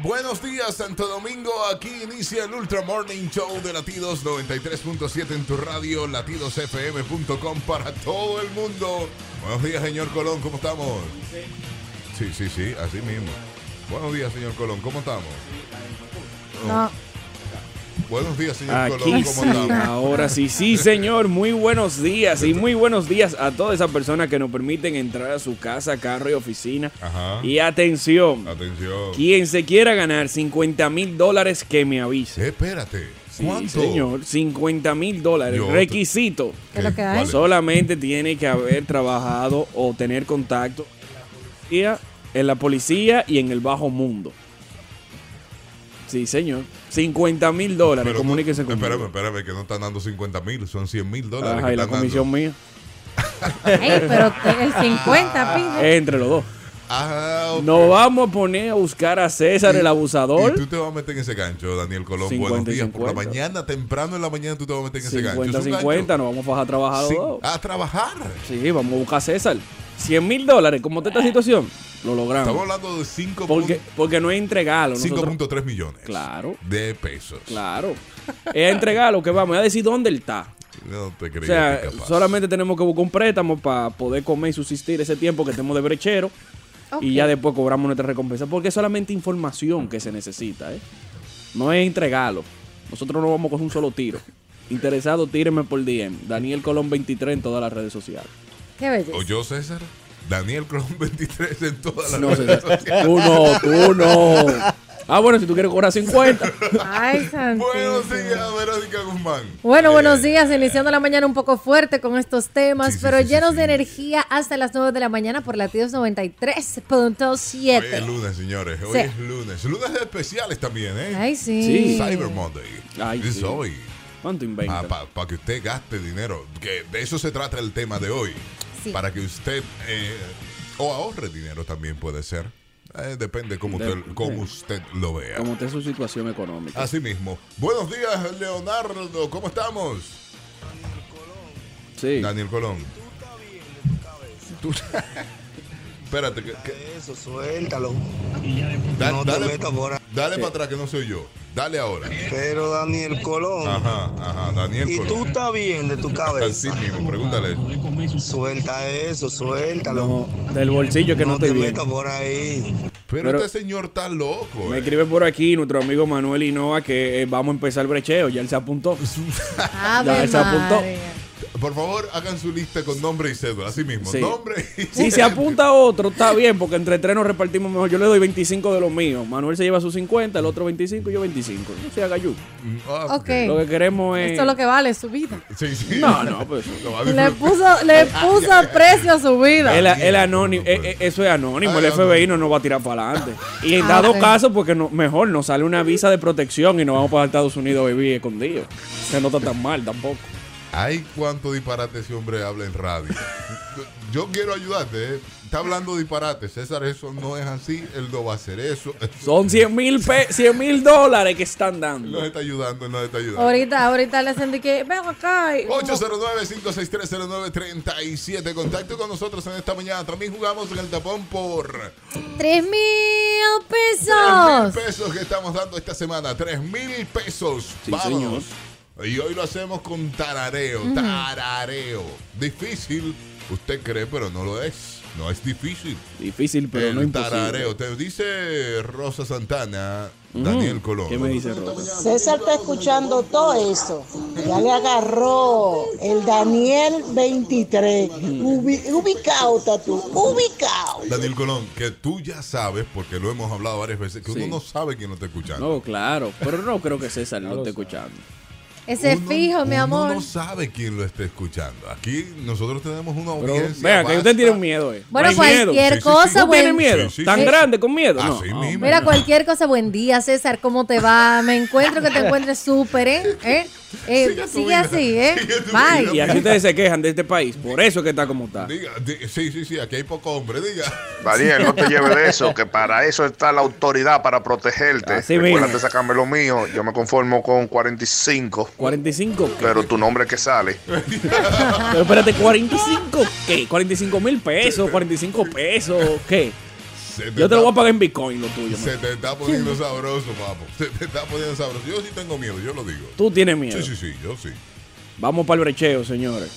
Buenos días, Santo Domingo. Aquí inicia el Ultra Morning Show de Latidos 93.7 en tu radio, latidosfm.com para todo el mundo. Buenos días, señor Colón, ¿cómo estamos? Sí, sí, sí, así mismo. Buenos días, señor Colón, ¿cómo estamos? No. Buenos días, señor Aquí Colón, ¿cómo sí, ahora sí, sí señor, muy buenos días y muy buenos días a todas esas personas que nos permiten entrar a su casa, carro y oficina. Ajá. Y atención, Atención. quien se quiera ganar 50 mil dólares que me avise. Espérate. Sí, ¿Cuánto? señor, 50 mil dólares. Yo- Requisito. ¿Qué es lo que hay? Solamente tiene que haber trabajado o tener contacto en la policía- en la policía y en el bajo mundo. Sí, señor. 50 mil dólares. Pero tú- Comuníquese conmigo. Espérame, espérame, que no están dando 50 mil, son 100 mil dólares. Ajá, que y la están comisión dando. mía. Ey, pero el 50 pide. Entre los dos. Ok. Nos vamos a poner a buscar a César el Y abusador. tú te vas a meter en ese gancho, Daniel Colón. 50 Buenos días. y Por la 50. mañana, temprano en la mañana, tú te vas a meter en ese gancho. 50, Es un 50, gancho. nos vamos a bajar a trabajar los Sí, dos. a trabajar. Sí, vamos a buscar a César. 100 mil dólares, ¿cómo está esta situación? Lo Estamos logramos. hablando de 5.3 Porque, porque no es entregarlo. nosotros- millones Claro. de pesos. Claro. Es entregarlo que vamos a decir dónde él está. No te O creía sea, que capaz. solamente tenemos que buscar un préstamo para poder comer y subsistir ese tiempo que tenemos de brechero. Y ya después cobramos nuestra recompensa. Porque es solamente información que se necesita, ¿eh? No es entregarlo. Nosotros no vamos con un solo tiro. Interesado, tírenme por DM. Daniel Colón 23 en todas las redes sociales. Qué belleza. O yo, César. Daniel Colón 23 en todas las No, redes César. sociales. Tú no, tú no. Ah, bueno, si tú quieres cobrar 50. Ay, santísimo. Buenos días, Verónica Guzmán. Bueno, Eh, buenos días, iniciando la mañana un poco fuerte con estos temas, Sí, sí, pero sí, llenos sí. de energía hasta las 9 de la mañana por latidos Hoy es 93.7. lunes, señores. Hoy Sí. es lunes. Lunes especiales también, ¿eh? Ay, sí. Sí. Cyber Monday. Ay, es sí. hoy. ¿Cuánto inventa? Para que usted gaste dinero. Que de eso se trata el tema de hoy. Sí. Para que usted. eh, o ahorre dinero también puede ser. Eh, depende cómo De- usted, cómo usted lo vea. Como está su situación económica. Así mismo. Buenos días, Leonardo. ¿Cómo estamos? Sí. Daniel Colón. Tú- Espérate, que, que- Eso, suéltalo. da- no te dale, metas por ahí. Dale para atrás que no soy yo. Dale ahora. Pero Daniel Colón. Ajá, ajá, Daniel ¿Y tú Colón. estás bien de tu Así cabeza? mismo, pregúntale. Suelta eso, suéltalo. No, del bolsillo que no, no te estoy bien. metas por ahí. Pero, Pero- este señor está loco. Me eh. escribe por aquí nuestro amigo Manuel Hinoa que eh, vamos a empezar el brecheo. Ya él se apuntó. Ave Ya, se apuntó. Por favor, hagan su lista con nombre y cédula. Así mismo. Sí. Nombre y Si se apunta otro, está bien, porque entre tres nos repartimos mejor. Yo le doy 25 de los míos. Manuel se lleva sus 50, el otro 25 y yo 25. No se haga yo. Ah, Ok. Lo que queremos es. Esto es lo que vale su vida. Sí, sí. No, no, pues. A Le puso, le puso precio a su vida. El, el anónimo, eh, eh, eso es anónimo, el FBI no nos va a tirar para adelante. Y en Ah, dado caso, porque no, mejor nos sale una visa de protección y nos vamos para Estados Unidos a vivir escondidos. Que no está tan mal tampoco. Ay, cuánto disparate ese hombre habla en radio. Yo quiero ayudarte, ¿eh? Está hablando disparate. César, eso no es así. Él no va a hacer eso. Son 100 mil 100 mil dólares que están dando. nos está ayudando, él nos está ayudando. Ahorita, ahorita le hacen de que, ven acá. y- 809-56309-37. Contacto con nosotros en esta mañana. También jugamos en el tapón por Tres mil 3 pesos. mil pesos que estamos dando esta semana. 3 mil pesos. Sí, Vámonos. Y hoy lo hacemos con tarareo. Tarareo. Difícil, usted cree, pero no lo es. No es difícil. Difícil, pero el no imposible. tarareo. Te dice Rosa Santana, Daniel Colón. ¿Qué me dice Rosa? César está escuchando todo eso. Ya le agarró el Daniel 23. Ubi- ubicado tú, ubicado. Daniel Colón, que tú ya sabes, porque lo hemos hablado varias veces, que Sí. uno no sabe quién lo está escuchando. No, claro, pero no creo que César lo esté escuchando. Ese Uno- fijo, mi uno amor. no sabe quién lo está escuchando. Aquí nosotros tenemos una Pero audiencia. vea, que usted tiene miedo, eh. Bueno, No hay miedo. cualquier Sí, sí, sí. cosa, ¿Tú tienes buen miedo? Sí, sí, ¿Tan sí. grande con miedo? No, Así no. mismo. Mira, cualquier cosa, buen día, César, ¿cómo te va? Me encuentro que te encuentres súper, ¿eh? ¿Eh? Eh, Sigue así, ¿eh? Sigue. Y así ustedes se quejan de este país. Por eso es que está como está. Diga, di- sí, sí, sí, aquí hay poco hombre, diga. Daniel, no te lleves de eso, que para eso está la autoridad, para protegerte. Así Recuérdate mismo. sacarme lo mío, yo me conformo con 45, 45 qué? pero tu nombre que sale. Pero espérate, 45 qué? 45 mil pesos, 45 pesos, ¿qué? Se Yo te lo voy a pagar en Bitcoin, lo tuyo. man. Se te está poniendo sabroso, papo. Se te está poniendo sabroso. Yo sí tengo miedo, yo lo digo. Tú tienes miedo. Sí, sí, sí, yo sí. Vamos para el brecheo, señores.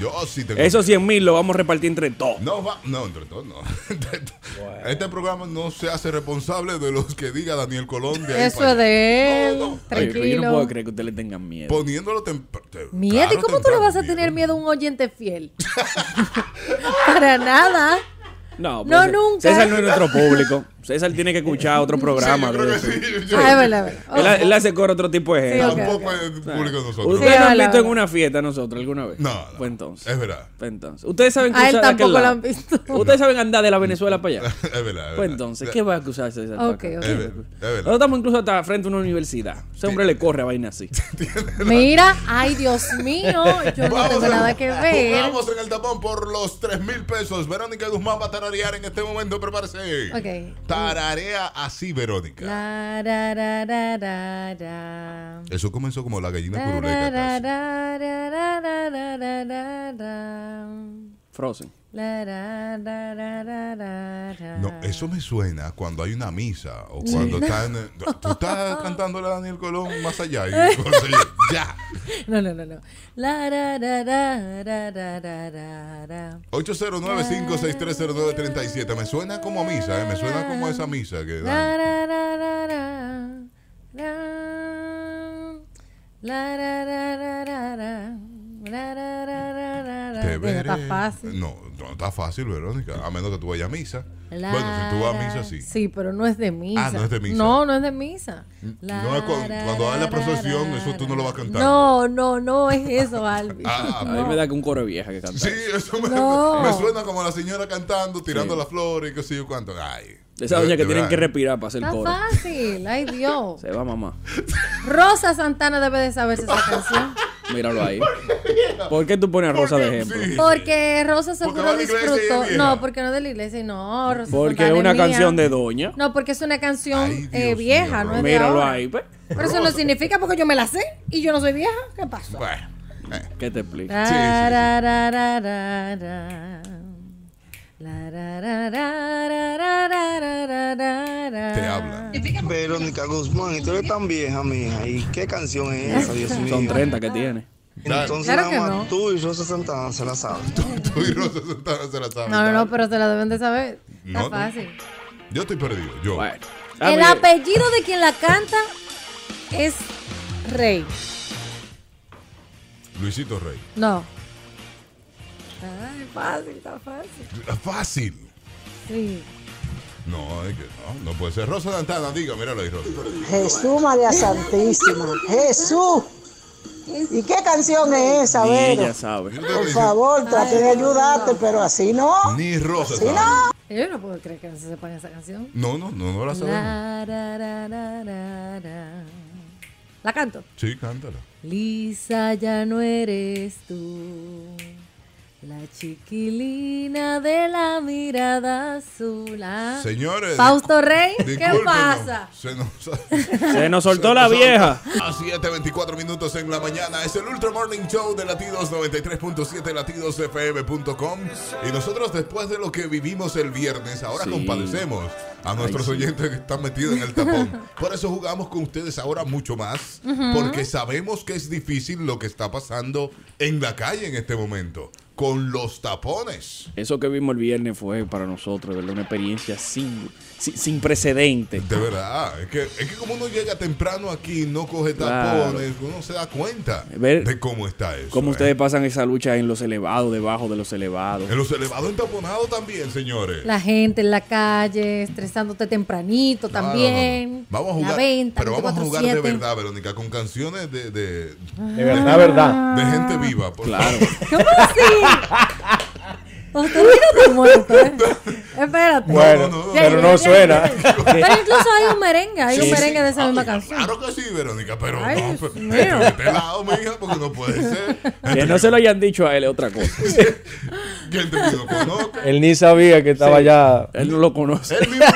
Yo sí tengo Esos 100 mil lo vamos a repartir entre todos. No, va, no, entre todos no. Este programa no se hace responsable de los que diga Daniel Colón de ahí Eso es de él. No, no. Oye, pero yo no puedo Tranquilo. creer que ustedes le tengan miedo. Poniéndolo tem- te- Miedo, claro, ¿y cómo tú le temprano, vas a tener miedo a un oyente fiel? Para nada. No, No, César- nunca. César no es nuestro público. César tiene que escuchar otro programa. Sí, yo creo que sí, yo- Ah, es verdad, es verdad. Él, ha- él hace coro otro tipo de gente. Sí. Tampoco es público de nosotros. ¿Ustedes Sí, nos han visto en una fiesta nosotros alguna vez? No, no. Pues entonces. Es verdad. Pues entonces. Ustedes saben A él tampoco lo han visto. Ustedes saben andar de la Venezuela para allá. Es verdad. es verdad. Pues entonces, ¿qué va a acusar César? Ok, acá? ok. Es verdad. Es verdad. Nosotros estamos incluso hasta frente a una universidad. Ese hombre le corre a vaina así. Mira, ay Dios mío, yo no tengo nada que ver. Vamos en el tapón por los 3 mil pesos. Verónica Guzmán va a tararear en este momento. Prepárese. Ok. Tararea así, Verónica. La, ra, ra, ra, ra, ra. Eso comenzó como la gallina curuleca. Frozen. No, eso me suena cuando hay una misa o cuando están. Tú estás cantándole a Daniel Colón más allá. Ya. No, no, no, no. 809-56309-37. Me suena como a misa, ¿eh? me suena como esa misa que dan. La, ra, ra, ra, te veré. Está fácil. No, no está fácil, Verónica. A menos que tú vayas a misa. La, bueno, si tú vas a misa, sí. Sí, pero no es de misa. Ah, no es de misa. No, no es de misa. La, No es cu- ra, cuando hay la procesión, eso tú no lo vas cantando. No, no, no es eso, Albi. Ah, A mí me da que un coro vieja que canta. Sí, eso me, No. me suena como la señora cantando, tirando las flores y qué sé yo cuánto. Ay. Esa doña que tienen que respirar para hacer Está coro. fácil, ay Dios. Se va mamá. Rosa Santana debe de saberse esa canción. Míralo ahí. ¿Por qué tú pones a Rosa de ejemplo? Sí. Porque Rosa Porque seguro es disfrutó. No, porque no es de la iglesia, no. Rosa Porque es una mía. canción de doña. No, porque es una canción Ay, eh, vieja, mío, no es de Míralo ahora. ahí. pues. Pero eso no significa porque yo me la sé y yo no soy vieja. ¿Qué pasó? Bueno, eh, ¿Qué te explico? La, Sí, sí, te hablan. Verónica Guzmán, y tú eres tan vieja, mija. ¿Y qué canción es esa, Dios mío? Son 30 que tiene. Entonces Claro nada más no. tú y Rosa Santana se la saben. Tú y Rosa Santana se la saben. No, no, no, pero se la deben de saber. Está No, fácil. Yo estoy perdido. Yo. Bueno. El apellido de quien la canta es Rey. Luisito Rey. No. Ay, fácil, está fácil. Fácil. Sí. No, es que no, no puede ser. Rosa Santana, diga, míralo ahí, Rosa. Jesús María Santísima. Jesús. ¿Y qué canción es esa, Ni Vero? ella sabe. Por favor, trate de ayudarte, pero así no. Ni Rosa Sí, sabe. no. Yo no puedo creer que no se sepan esa canción. No, no, no, no la sabemos. La, ra, ra, ra, ra, ra. La canto. Sí, cántala. Lisa, ya no eres tú. La chiquilina de la mirada azul. Ah. Señores. Fausto Rey, ¿qué pasa? Se nos, Se nos soltó la vieja. A 7.24 minutos en la mañana es el Ultra Morning Show de Latidos 93.7 latidosfm.com y nosotros después de lo que vivimos el viernes ahora Sí. compadecemos a nuestros sí. oyentes que están metidos en el tapón. Por eso jugamos con ustedes ahora mucho más porque sabemos que es difícil lo que está pasando en la calle en este momento con los tapones. Eso que vimos el viernes fue para nosotros, verdad, una experiencia sin, sin, sin precedentes. De verdad, es que, es que como uno llega temprano aquí, no coge Claro. tapones, uno se da cuenta Ver- de cómo está eso. Cómo ¿eh? ustedes pasan esa lucha en los elevados, debajo de los elevados. En los elevados entaponados también, señores. La gente en la calle, estresándote tempranito no, no. también. Vamos a La jugar. venta, pero vamos a jugar de 24/7. verdad, Verónica, con canciones de, de, De verdad, verdad. de gente viva. por Claro. ¿Cómo así? Usted no te muerto, ¿eh? Espérate. Bueno, no, no, pero no suena. Pero incluso hay un merengue, hay Sí, un sí. merengue de esa Ah, misma claro canción. Claro que sí, Verónica, pero Ay, no. Pero- de este lado, mija, porque no puede ser. Que no se lo hayan dicho a él es otra cosa. Gente que no conozca. Él ni sabía que estaba ya. Él no lo conoce. Él mismo,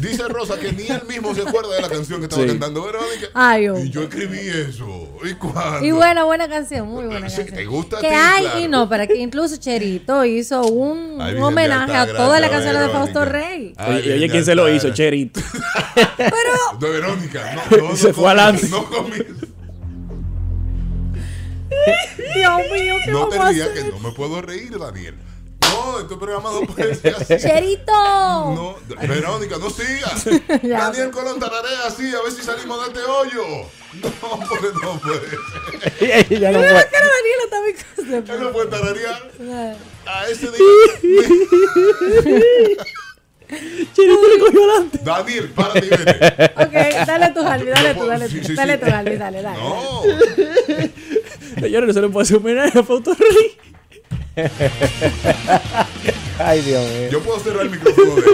Dice Rosa que ni él mismo se acuerda de la canción que estaba Sí. cantando Verónica. Ay, hombre. y yo escribí eso. ¿Y cuándo? Y buena, buena canción, muy buena Sí, canción. ¿te gusta a que hay, Claro. y no, para que incluso Cherito hizo un, Ay, un Virgen homenaje a todas las canciones de. Fausto Rey. Ay, Oye, ¿quién se lo hizo? Cherito. De Verónica. No, no, no Se fue adelante. No. Dios mío, qué No te que no me puedo reír, Daniel. No, este programa no puede ser así. Cherito. No, Verónica, no sigas. Ya. Daniel Colón tararea así, a ver si salimos de este hoyo. No, porque no puede. ya no fue. la cara de Daniela está muy Él no puede tararear a ese día. Cherito le cogió adelante. Daniel, párate y vete. Ok, dale tu Harvey, dale tú, dale tú. sí, Dale sí. tu Harvey, dale, dale. No. Señores, no se le puede hacer homenaje a Fausto Rey. Ay, Dios mío. Yo puedo cerrar el micrófono de él.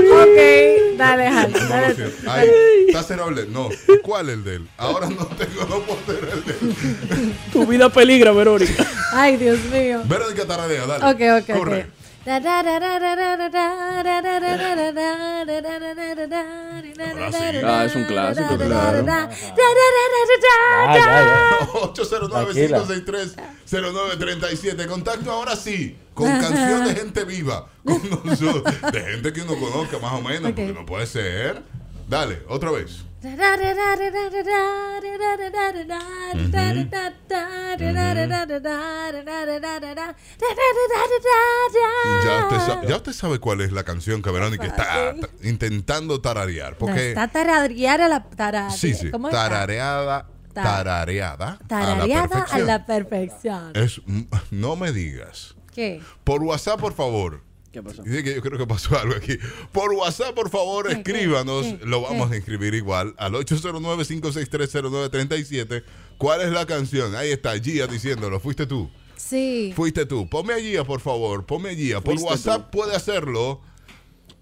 Ok, dale No, dale. Ay, está cerrado el de él. No. ¿Cuál el de él? Ahora no tengo, no puedo cerrar el de él. Tu vida peligra, Verónica. Ay, Dios mío. Verónica Tararea, dale. Ok, ok, Corre. Ah, es un clásico, claro. Ya, ya, ya. 809-563-0937. Contacto ahora sí. Con canción de gente viva. De gente que uno conozca más o menos. Porque no puede ser. Dale, otra vez. Ya usted, sabe, ya usted sabe cuál es la canción que Verónica está ta- intentando tararear. Porque. Está tarareada la tararea. Sí, sí. Tarareada. Ta- Tarareada. Tarareada a la a perfección. la perfección. Es, no me digas. ¿Qué? Por WhatsApp, por favor. ¿Qué pasó? Dice que yo creo que pasó algo aquí. Por WhatsApp, por favor, ¿Qué, escríbanos. qué, qué, Lo vamos a inscribir igual al 809-5630937. ¿Cuál es la canción? Ahí está, Gia diciéndolo. Fuiste tú. Sí. Fuiste tú. Ponme a Gia, por favor. Ponme a Gia. Por WhatsApp puede hacerlo.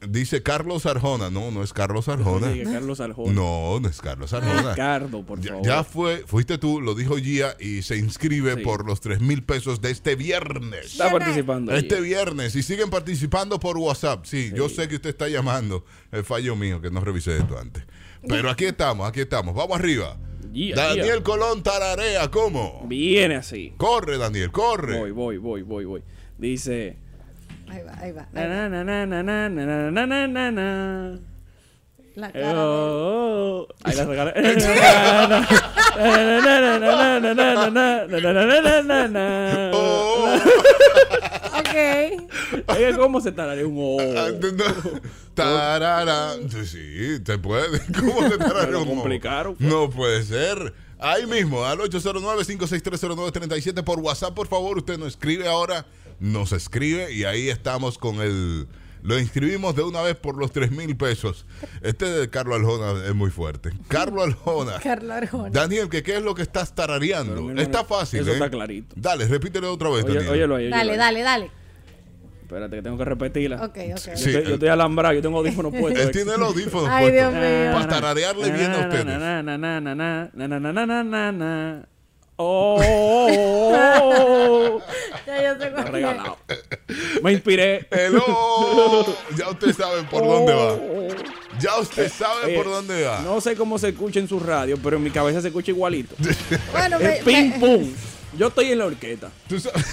Dice Carlos Arjona. No, no es Carlos Arjona. Oye, Carlos Arjona. No, no es Carlos Arjona. Ricardo, por Ya, favor. ya fue, fuiste tú, lo dijo Gia y se inscribe Sí. por los 3 mil pesos de este viernes. Está participando. Este viernes y siguen participando por WhatsApp. Sí, yo sé que usted está llamando. El fallo mío que no revisé esto antes. Pero aquí estamos, aquí estamos. Vamos arriba. Yeah, Daniel yeah. Colón tararea, ¿cómo? Viene así. Corre, Daniel, corre. Voy, voy, voy, voy, voy. Dice. Ahí va, ahí va. Ahí. La cara. Oh, oh, oh. Ok. ¿Cómo se tararea un O? Tarara. Sí, se puede. ¿Cómo se tararea un complicaron. No puede ser. Ahí mismo, al 809 5630937 por WhatsApp, por favor. Usted nos escribe ahora nos escribe y ahí estamos con el. Lo inscribimos de una vez por los 3 mil pesos. Este de Carlos Aljona es muy fuerte. Carlos Aljona. Carla Arjona. Daniel, ¿qué, ¿qué es lo que estás tarareando? Está fácil. eso ¿eh? está clarito. Dale, repítelo otra vez, Oye, Daniel. óyelo ahí, óyelo Dale, ahí. dale, dale. Espérate, que tengo que repetirla. Ok, ok. Sí, Yo, estoy, él- yo estoy alambrado, yo tengo audífonos puestos. Él tiene los audífonos Ay, Dios puestos. mío. Para tararearle bien a ustedes. Oh, ya yo sé Regalado. Me inspiré. Hello. Ya ustedes saben por dónde va. Oh. Ya usted sabe eh, por dónde va. No sé cómo se escucha en su radio, pero en mi cabeza se escucha igualito. bueno, El me, ping me... pum. Yo estoy en la orquesta. ¿Tú sabes?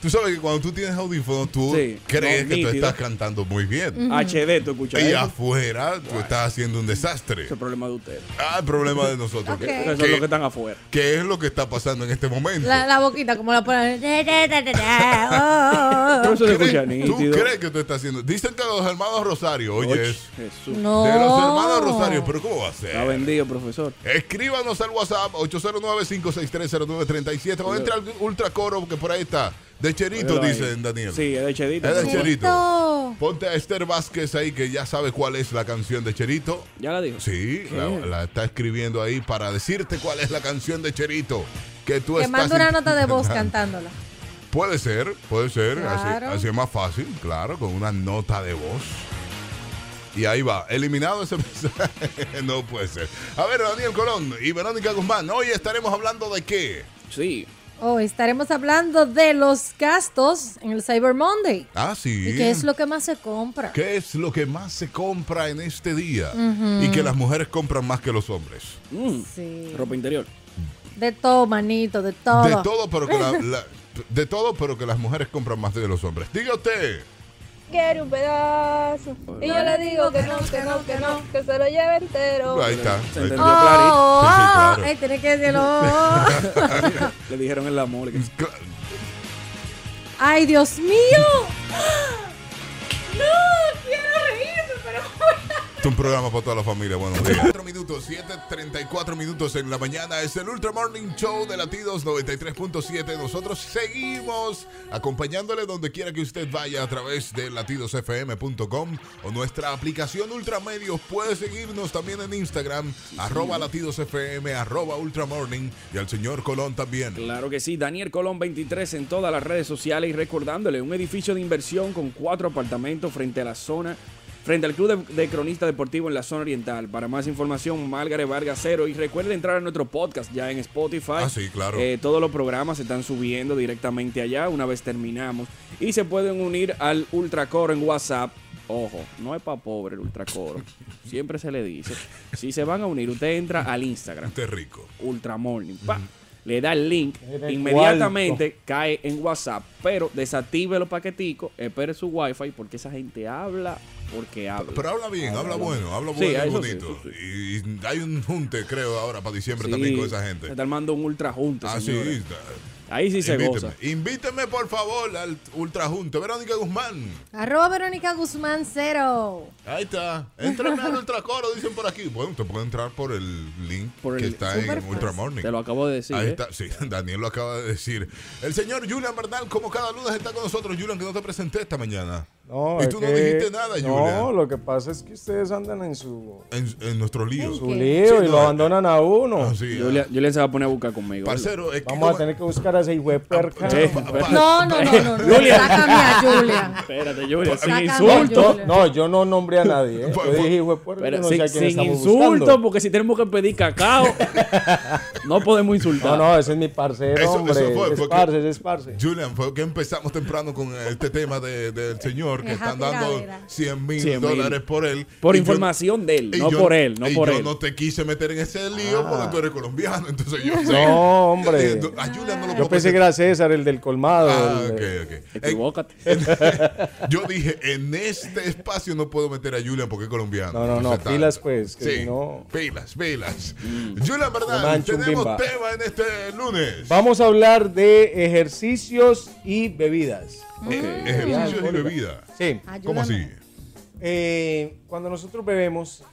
Tú sabes que cuando tú tienes audífonos, tú Sí, crees no, que tú estás cantando muy bien. HD, tú escuchas Y eso. afuera tú estás haciendo un desastre. Es el problema de ustedes. Ah, el problema de nosotros. Ok. ¿Qué, Ustedes son los que están afuera. qué es lo que está pasando en este momento? la, la boquita, como la ponen. Oh, ¿Tú crees que tú estás haciendo? Dicen que los hermanos Rosario, oye, es Jesús. No. de los hermanos Rosario, pero ¿cómo va a Está ser? vendido, profesor. Escríbanos al WhatsApp 809-5630937 o entre al Ultra Coro que por ahí está. De Cherito, dicen Daniel. Sí, es de Chedito. Es de Cherito. Cherito. Ponte a Esther Vázquez ahí que ya sabe cuál es la canción de Cherito. Ya la dijo. Sí, la, la está escribiendo ahí para decirte cuál es la canción de Cherito. Que tú Que estás manda una nota de voz cantándola. Puede ser, puede ser. Así, Claro. así es más fácil, claro, con una nota de voz. Y ahí va, eliminado ese mensaje. no puede ser. A ver, Daniel Colón y Verónica Guzmán, hoy estaremos hablando de qué. Sí. Hoy estaremos hablando de los gastos en el Cyber Monday. Ah, sí. ¿Y qué es lo que más se compra? ¿Qué es lo que más se compra en este día? Y que las mujeres compran más que los hombres. Mm, Sí. Ropa interior. De todo, manito, de todo. De todo, pero que la- la- de todo, pero que las mujeres compran más de los hombres. Diga usted. Quiero un pedazo. Y yo le digo que no, que no, que no, que se lo lleve entero. Ahí está. Se Ahí entendió. Oh, Sí, sí, oh, claro. ay, tiene que decirlo. Le dijeron que Cla- Ay, Dios mío. No, quiero reírme, pero un programa para toda la familia. Buenos días. 4 minutos, 7.34 minutos en la mañana. Es el Ultra Morning Show de Latidos 93.7. Nosotros seguimos acompañándole donde quiera que usted vaya a través de latidosfm.com o nuestra aplicación Ultramedios. Puede seguirnos también en Instagram, arroba latidosfm, arroba Ultramorning y al señor Colón también. Claro que sí, Daniel Colón 23 en todas las redes sociales y recordándole un edificio de inversión con cuatro apartamentos frente a la zona, frente al Club de, de Cronista Deportivo en la zona oriental. Para más información, Málgare Vargas Cero y recuerde entrar a nuestro podcast ya en Spotify. Ah, sí, claro. Eh, todos los programas se están subiendo directamente allá una vez terminamos y se pueden unir al Ultracoro en WhatsApp. Ojo, no es para pobre el Ultracoro. Siempre se le dice. Si se van a unir, usted entra al Instagram. Usted es rico. Ultramorning. Pa, Le da el link, el inmediatamente cae en WhatsApp, pero desactive los paqueticos, espere su wifi porque esa gente habla porque habla. Pero habla bien, habla bueno, habla Sí, bueno y eso sí, bonito. Y hay un junte, creo, ahora para diciembre Sí, también con esa gente. Se está armando un ultra junte, Ah, sí. señores. Ahí sí se Invíteme. goza. Invíteme, por favor, al ultrajunte. Verónica Guzmán. Arroba Verónica Guzmán cero. Ahí está. Entrame al ultracoro, dicen por aquí. Bueno, usted puede entrar por el link Por que el- está en fácil. Ultramorning. Te lo acabo de decir. Ahí ¿eh? está, sí, Daniel lo acaba de decir. El señor Julian Bernal, como cada lunes, está con nosotros. Julian, que no te presenté esta mañana. No, y tú no que- dijiste nada, No, Julian. lo que pasa es que ustedes andan en su, En, en nuestro lío. su ¿Qué? lío Sí, y no, lo abandonan a uno. Ah, sí, Julian, ah. Julian se va a poner a buscar conmigo. Parcero, es que Vamos a tener que buscar a ese hijo de perca. Pa- pa- No, no, no, no. no. Sácame a Julian. Espérate, Julian, sin Sácame, insulto. No, yo no nombré a nadie. ¿eh? Pa- Yo dije hijo de puerca. No sé sin, quién sin insulto, buscando. porque si tenemos que pedir cacao, no podemos insultar. No, no, ese es mi parcero, Eso- hombre. eso fue, es parce, es parce. Julian, fue que empezamos temprano con este tema de- del señor que Esa están dando tiradera. 100 mil 100 mil. dólares por él. Por Y yo- información de él, y no yo- por él, no y por yo él. no te quise meter en ese lío Ah. porque tú eres colombiano. Entonces yo. No, hombre. Eh, A Julian no lo Yo pensé que era César, el del colmado. Ah, el ok, de- ok. En- Equivócate. yo dije, en este espacio no puedo meter a Julian porque es colombiano. No, no, no, pilas, pues, que Sí, no- pilas, pilas. Mm. Julian, ¿verdad? Tenemos chumbimba. tema en este lunes. Vamos a hablar de ejercicios y bebidas. Ejercicios y alcohólica. Sí. ¿Cómo así? Ayúdame. Eh, cuando nosotros bebemos,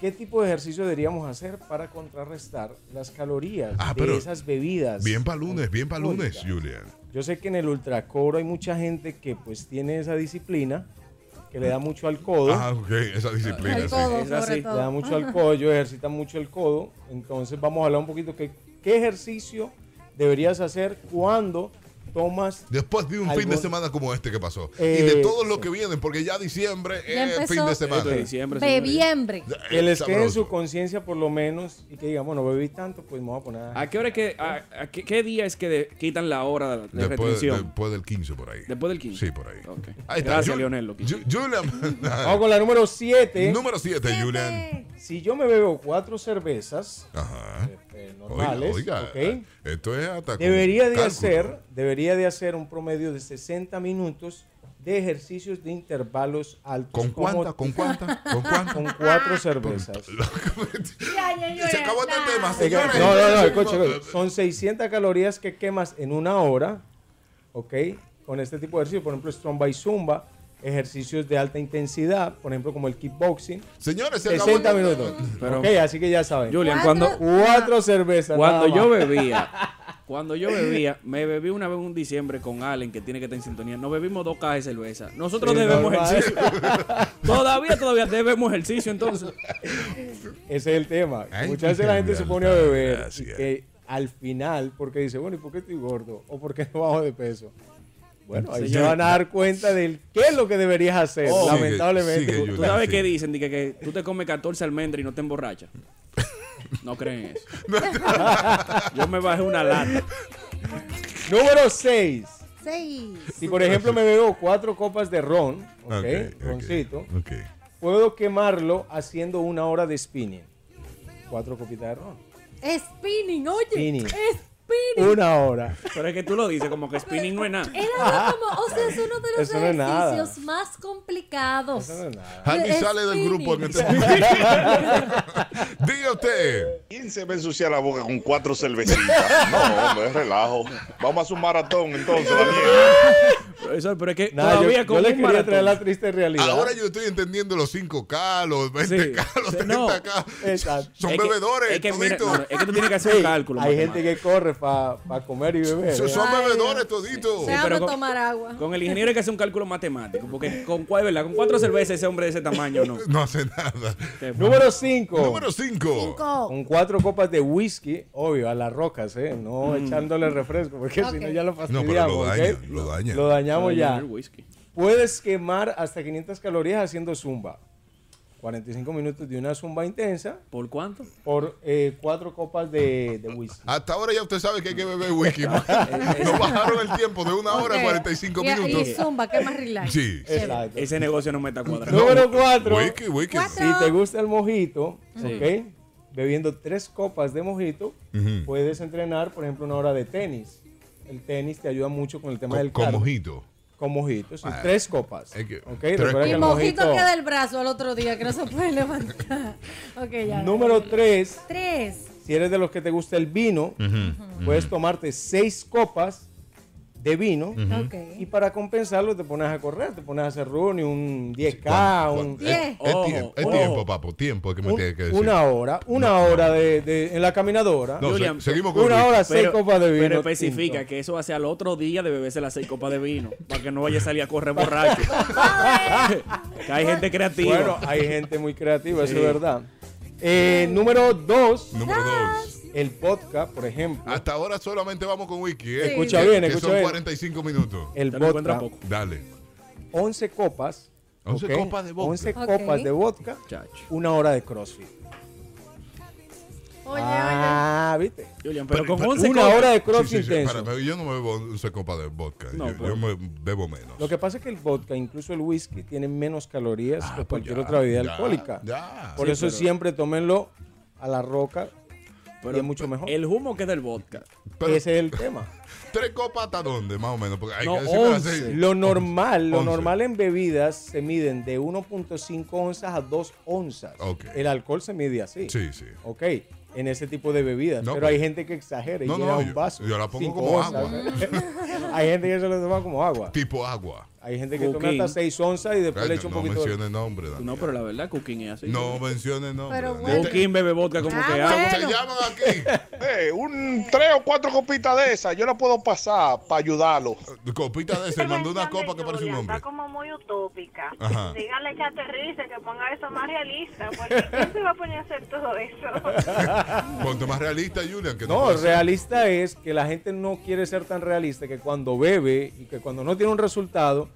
¿qué tipo de ejercicio deberíamos hacer para contrarrestar las calorías Ah, de esas bebidas? Bien para lunes, bien para lunes? Julian. Yo sé que en el ultracoro hay mucha gente que pues tiene esa disciplina, que le da mucho al codo. Ah, ok, esa disciplina. Sí. codo, Es así. le da mucho al codo, ejercita mucho el codo. Entonces vamos a hablar un poquito que qué ejercicio deberías hacer cuando tomas Después de un fin de semana como este que pasó. Eh, y de todos los que vienen, porque ya diciembre Ya es empezó. fin de semana. Es diciembre. Bebiembre. que les Es quede en su conciencia por lo menos y que digan, bueno, bebí tanto, pues me voy a poner a- ¿A qué hora es que, a, a qué, qué día es que de- quitan la hora de Después, después del 15 por ahí. Después del 15. Sí, por ahí. Ok. Ahí está. Gracias, Ju- Leonel. Julian. Vamos con la número 7. Número 7, Julian. Si yo me bebo cuatro cervezas Ajá. eh, Oiga, normales, oiga, ¿ok? esto es hasta debería de cálculo. hacer, debería de hacer un promedio de 60 minutos de ejercicios de intervalos altos. ¿Con cuánta? ¿Con cuánta? ¿Con cuánta? Con cuatro cervezas. Se acabó este tema, señores. No, no, no, escuche. son 600 calorías que quemas en una hora, ¿ok? Con este tipo de ejercicio, por ejemplo, Strong by Zumba, ejercicios de alta intensidad, por ejemplo, como el kickboxing, Señores, se acabó 60 este- minutos. Pero- ok, así que ya saben. Julian, cuando, Cuatro cervezas. cuando yo bebía, cuando yo bebía, me bebí una vez un diciembre con Allen, que tiene que estar en sintonía. Nos bebimos dos cajas de cerveza. Nosotros Sí, debemos normal. ejercicio. todavía, todavía debemos ejercicio, entonces. Ese es el tema. Ay, Muchas veces la gente se pone a beber que al final, porque dice, bueno, ¿y por qué estoy gordo? ¿O por qué no bajo de peso? Bueno, ahí se van a dar cuenta del qué es lo que deberías hacer, Oh, lamentablemente. sigue, ¿Tú sabes sí. qué dicen? Di que, que tú te comes 14 almendras y no te emborrachas. No creen eso. Yo me bajé una lata. Número 6. Seis. Si por ejemplo me bebo cuatro copas de ron, ok, roncito, puedo quemarlo haciendo una hora de spinning. Cuatro copitas de ron. Spinning, oye. Spinning. Spinning. Una hora. Pero es que tú lo dices como que spinning no es nada. Era como, o sea, es uno de los Eso no es nada. ejercicios más complicados. Eso no es nada. Es sale del grupo en este Diga usted. ¿Quién se va a ensuciar la boca con cuatro cervecitas? No, hombre, es relajo. Vamos a hacer un maratón entonces, Daniel. Eso, pero es que Nada, yo, todavía yo con le un quería maratón. traer la triste realidad. Ahora yo estoy entendiendo los 5K, los 20K, Sí. los Sí, 30K. no. Exacto. Son Es que- bebedores, es que, mira, toditos. no, es que tú tienes que hacer un cálculo. Hay gente que corre para comer y beber. Son- ¿eh? Son Ay, bebedores toditos. Se pero con- tomar agua. Con el ingeniero hay que hacer un cálculo matemático. Porque con, cuál, ¿verdad? con cuatro cervezas ese hombre de ese tamaño no. No hace nada. Número 5. Número 5. Cinco. Con cuatro copas de whisky, obvio, a las rocas, ¿eh? No echándole refresco, porque Ok. si no ya lo No, fastidiamos. pero lo daña, lo daña. Lo dañamos ya. El whisky. Puedes quemar hasta 500 calorías haciendo zumba. 45 minutos de una zumba intensa ¿Por cuánto? por eh, cuatro copas de, de whisky. Hasta ahora ya usted sabe que hay que beber whisky. Nos bajaron el tiempo de una hora a Ok. 45 Y- minutos. Y zumba, que más relax. Sí. Exacto. Ese negocio no me está cuadrando. Número 4. Whisky, whisky. Cuatro. Si te gusta el mojito, Sí. ¿ok? Bebiendo tres copas de mojito, puedes entrenar, por ejemplo, una hora de tenis. El tenis te ayuda mucho con el tema Con, del con cardio. mojito. Con mojito, sí, Ah, tres copas. Y el mojito mojito- queda el brazo al otro día que no se puede levantar. Ya. Número tres, Tres. si eres de los que te gusta el vino, puedes tomarte seis copas de vino y para compensarlo te pones a correr, te pones a hacer running, un 10K, ¿Cuán- un, Es, es Ojo, tiempo, es tiempo, papo. Tiempo es que me un- tiene que decir. una hora, una No, hora de, de- en la caminadora. No, se- Julian, seguimos con una Luis. hora, seis Pero, copas de vino. pero especifica tinto. que eso va a ser al otro día de beberse las seis copas de vino. Para que no vaya a salir a correr borracho. que hay gente creativa. Bueno, hay gente muy creativa, eso es verdad. Eh, número dos, Número 2. El vodka, por ejemplo. Hasta ahora solamente vamos con whisky. ¿eh? Escucha Que- bien, que escucha son bien. 45 minutos. El vodka. Dale. 11 copas. 11 ¿ok? copas de vodka. 11 Ok. copas de vodka, Chacho. una hora de crossfit. Oye, ah, ¿viste? Julian, pero, Pero- con pero 11 una copas- hora de Sí, crossfit sí, sí, intenso. para, pero yo no me bebo 11 copas de vodka. No, yo, yo me bebo menos. Lo que pasa es que el vodka, incluso el whisky, tiene menos calorías Ah, que pues cualquier ya, otra bebida ya, alcohólica. ya. Por Sí, eso pero- siempre tómenlo a la roca pero y es mucho mejor. El humo que es del vodka. Pero- Ese es el tema. ¿Tres copas hasta dónde, más o menos? Porque hay No, que decirme 11. así. Lo normal, lo 11. normal en bebidas se miden de 1.5 onzas a 2 onzas. El alcohol se mide así. Sí, sí. Ok, en ese tipo de bebidas. No, pero hay gente que exagera y No, llena no, un yo- vaso. yo la pongo como onzas. agua. hay gente que se lo toma como agua. Tipo agua. Hay gente que toma Coquín. hasta 6 onzas y después Ay, le no, echa un no poquito de... mencione nombre, Daniel. No, pero la verdad, Cooking es así. No mencione nombre. Pero bueno. Cooking bebe vodka como Ah, que bueno. Se llaman aquí. Eh, un tres o cuatro copitas de esas, yo la puedo pasar para ayudarlo. Copita de ese, mandó una copa que parece un hombre. Está como muy utópica. Ajá. Dígale que aterrice, que ponga eso más realista. Porque ¿quién se va a poner a hacer todo eso? Ponte más realista, Julian. Que No, ser. realista es que la gente no quiere ser tan realista que cuando bebe y que cuando no tiene un resultado,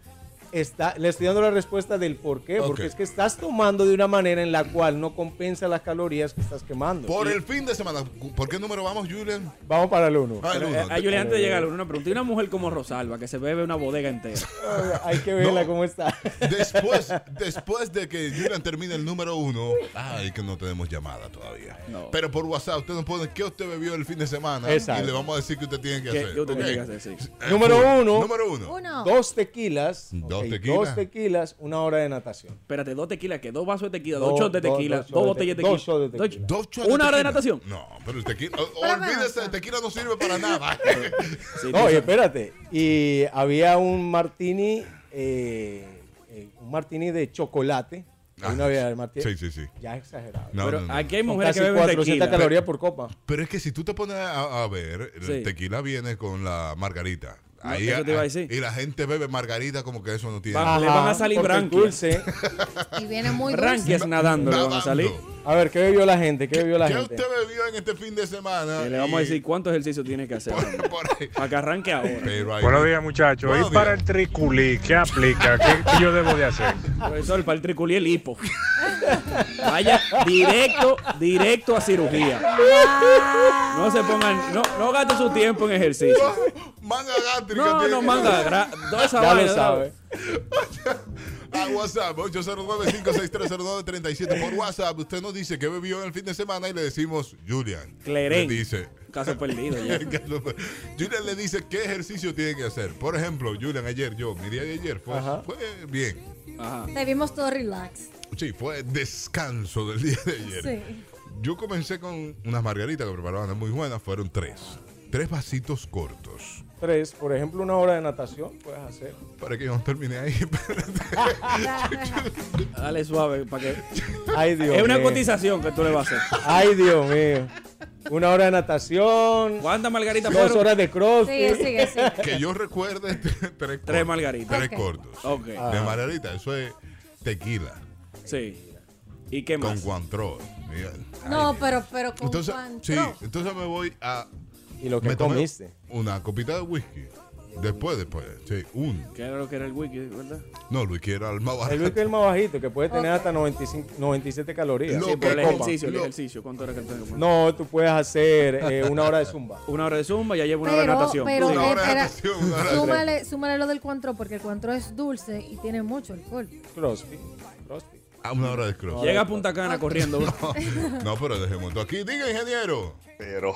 está, le estoy dando la respuesta del por qué. Porque es que estás tomando de una manera en la cual no compensa las calorías que estás quemando. Por el fin de semana. ¿Por qué número vamos, Julian? Vamos para el uno. Ah, el uno. Eh, A Julian, antes de llegar, una pregunta. Y una mujer como Rosalba, que se bebe una bodega entera. Hay que verla No. cómo está. Después, después de que Julian termine el número uno, ay, que no tenemos llamada todavía. No. Pero por WhatsApp usted nos pone qué usted bebió el fin de semana Exacto. y le vamos a decir que usted tiene que ¿Qué- hacer. qué usted ¿ok? tiene que hacer? Sí. Eh, Número full. uno. Número uno. Uno. Dos tequilas. Dos Dos tequilas, una hora de natación. Espérate, dos tequilas, que dos vasos de tequila, dos, Dos- shots de tequila, dos botellas de te- tequila. dos shots de tequila. Dos shots ¿Una hora de natación? No, pero el tequila. olvídese, el tequila no sirve para nada. Sí, No, y espérate. Y había un martini, eh, eh, un martini de chocolate. Hay una Ah, bebida de martini. sí, sí, sí. Ya exagerado. No, Pero no, no. aquí hay mujeres casi que beben 400 tequila. calorías por copa. Pero es que si tú te pones a, a ver, el Sí. tequila viene con la margarita. Ahí, eso te iba a decir. Y la gente bebe margarita como que eso no tiene. Va- Le van a salir branquias. dulce. Y viene muy dulce. Branquias nadando le van a salir. Nadando. A ver, ¿qué bebió la gente? ¿Qué bebió la ¿Qué gente? usted bebió en este fin de semana? Que le vamos a Y- decir cuánto ejercicio tiene que hacer. Para que arranque ahora. Pero ahí- Buenos días, muchachos. Buenos ¿Y para el triculí qué aplica? ¿Qué, qué yo debo de hacer? Profesor, para el triculí el hipo. Vaya directo, directo a cirugía. No se pongan, no, no gaste su tiempo en ejercicio. Manga gástrica. No, no, manga. Toda esa Ya lo sabe. A WhatsApp, 809-5630937. Por WhatsApp, usted nos dice que bebió en el fin de semana y le decimos, Julian. Clerén. Le dice. Caso perdido ya. Julian le dice qué ejercicio tiene que hacer. Por ejemplo, Julian, ayer, yo, mi día de ayer fue, Ajá. fue bien. Ajá. Te vimos todo relax. Sí, fue descanso del día de ayer. Sí. Yo comencé con unas margaritas que preparaban muy buenas, fueron tres. Tres vasitos cortos. Tres, por ejemplo, una hora de natación puedes hacer. Para que yo no termine ahí. Dale suave para que. Ay, Dios Es una mío. cotización que tú le vas a hacer. Ay, Dios mío. Una hora de natación. ¿Cuántas margaritas Dos fueron? horas de crossfit. Sigue, sigue, sigue. que yo recuerde tres, Tres cortos. margaritas. Tres cortos. Ok. De Ah. margarita, eso es tequila Sí. ¿Y qué con más? Cointreau. Mira, No, ay, pero, pero con Entonces, sí, entonces me voy a. Y lo que me comiste. Una copita de whisky. Después, después. Sí, un. ¿Qué era lo que era el wiki, verdad? No, el whisky era el más El barato. whisky es el más bajito, que puede tener hasta 95, 97 calorías. Lo Sí, pero el ejercicio, el Lo- ejercicio. ¿Cuánto era que tengo? No, tú puedes hacer eh, una hora de zumba. Una hora de zumba, ya llevo una hora de Pero, natación. pero, Sí. Una hora de natación, una hora de- súmale, súmale lo del cuantro, porque el cuantro es dulce y tiene mucho alcohol. Crossfit. Crossfit. A una hora de cross. Llega a Punta Cana corriendo. No, pero dejemos esto aquí. Diga, ingeniero. Pero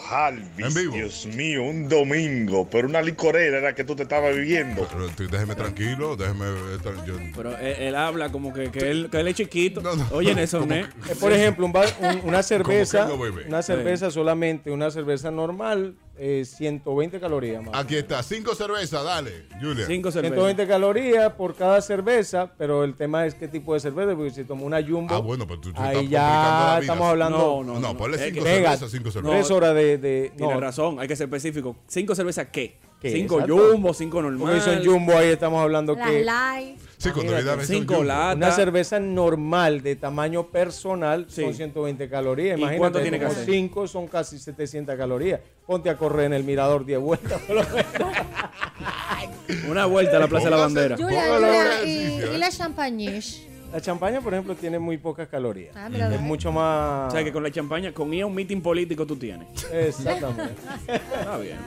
vivo. Dios mío, un domingo, pero una licorera era que tú te estabas viviendo. Pero tú déjeme tranquilo, déjeme. estar- yo- Pero él, él habla como que, que, él, que él es chiquito. No, no. Oye, Nelson, ¿eh? Eh, por ejemplo, un un- una cerveza, no, una cerveza solamente, una cerveza normal, eh, 120 calorías más. Aquí está, cinco cervezas, dale, Julia. Cinco cervezas. 120 calorías por cada cerveza, pero el tema es qué tipo de cerveza, porque si tomo una jumbo, Ah, bueno, pero tú, tú ahí la ya vida. estamos hablando No, no, No, no. ponle Es cinco que- Venga, cervezas, cinco cervezas. tres horas de... de no, razón, hay que ser específico. ¿Cinco cervezas qué? ¿Qué? Cinco Exacto. jumbo, cinco Porque normal. son jumbo, ahí estamos hablando Las que light. Sí, Imagínate, cinco latas. una cerveza normal de tamaño personal Sí. son 120 calorías. ¿Y Imagínate, cuánto tiene que como hacer? cinco son casi 700 calorías. Ponte a correr en el mirador 10 vueltas. por lo menos. Una vuelta a la Plaza de la Bandera. Un y, y la champagne. La champaña, por ejemplo, tiene muy pocas calorías. Ah, mira, es mucho más... O sea que con la champaña, con ella un meeting político tú tienes. Exactamente. Está bien.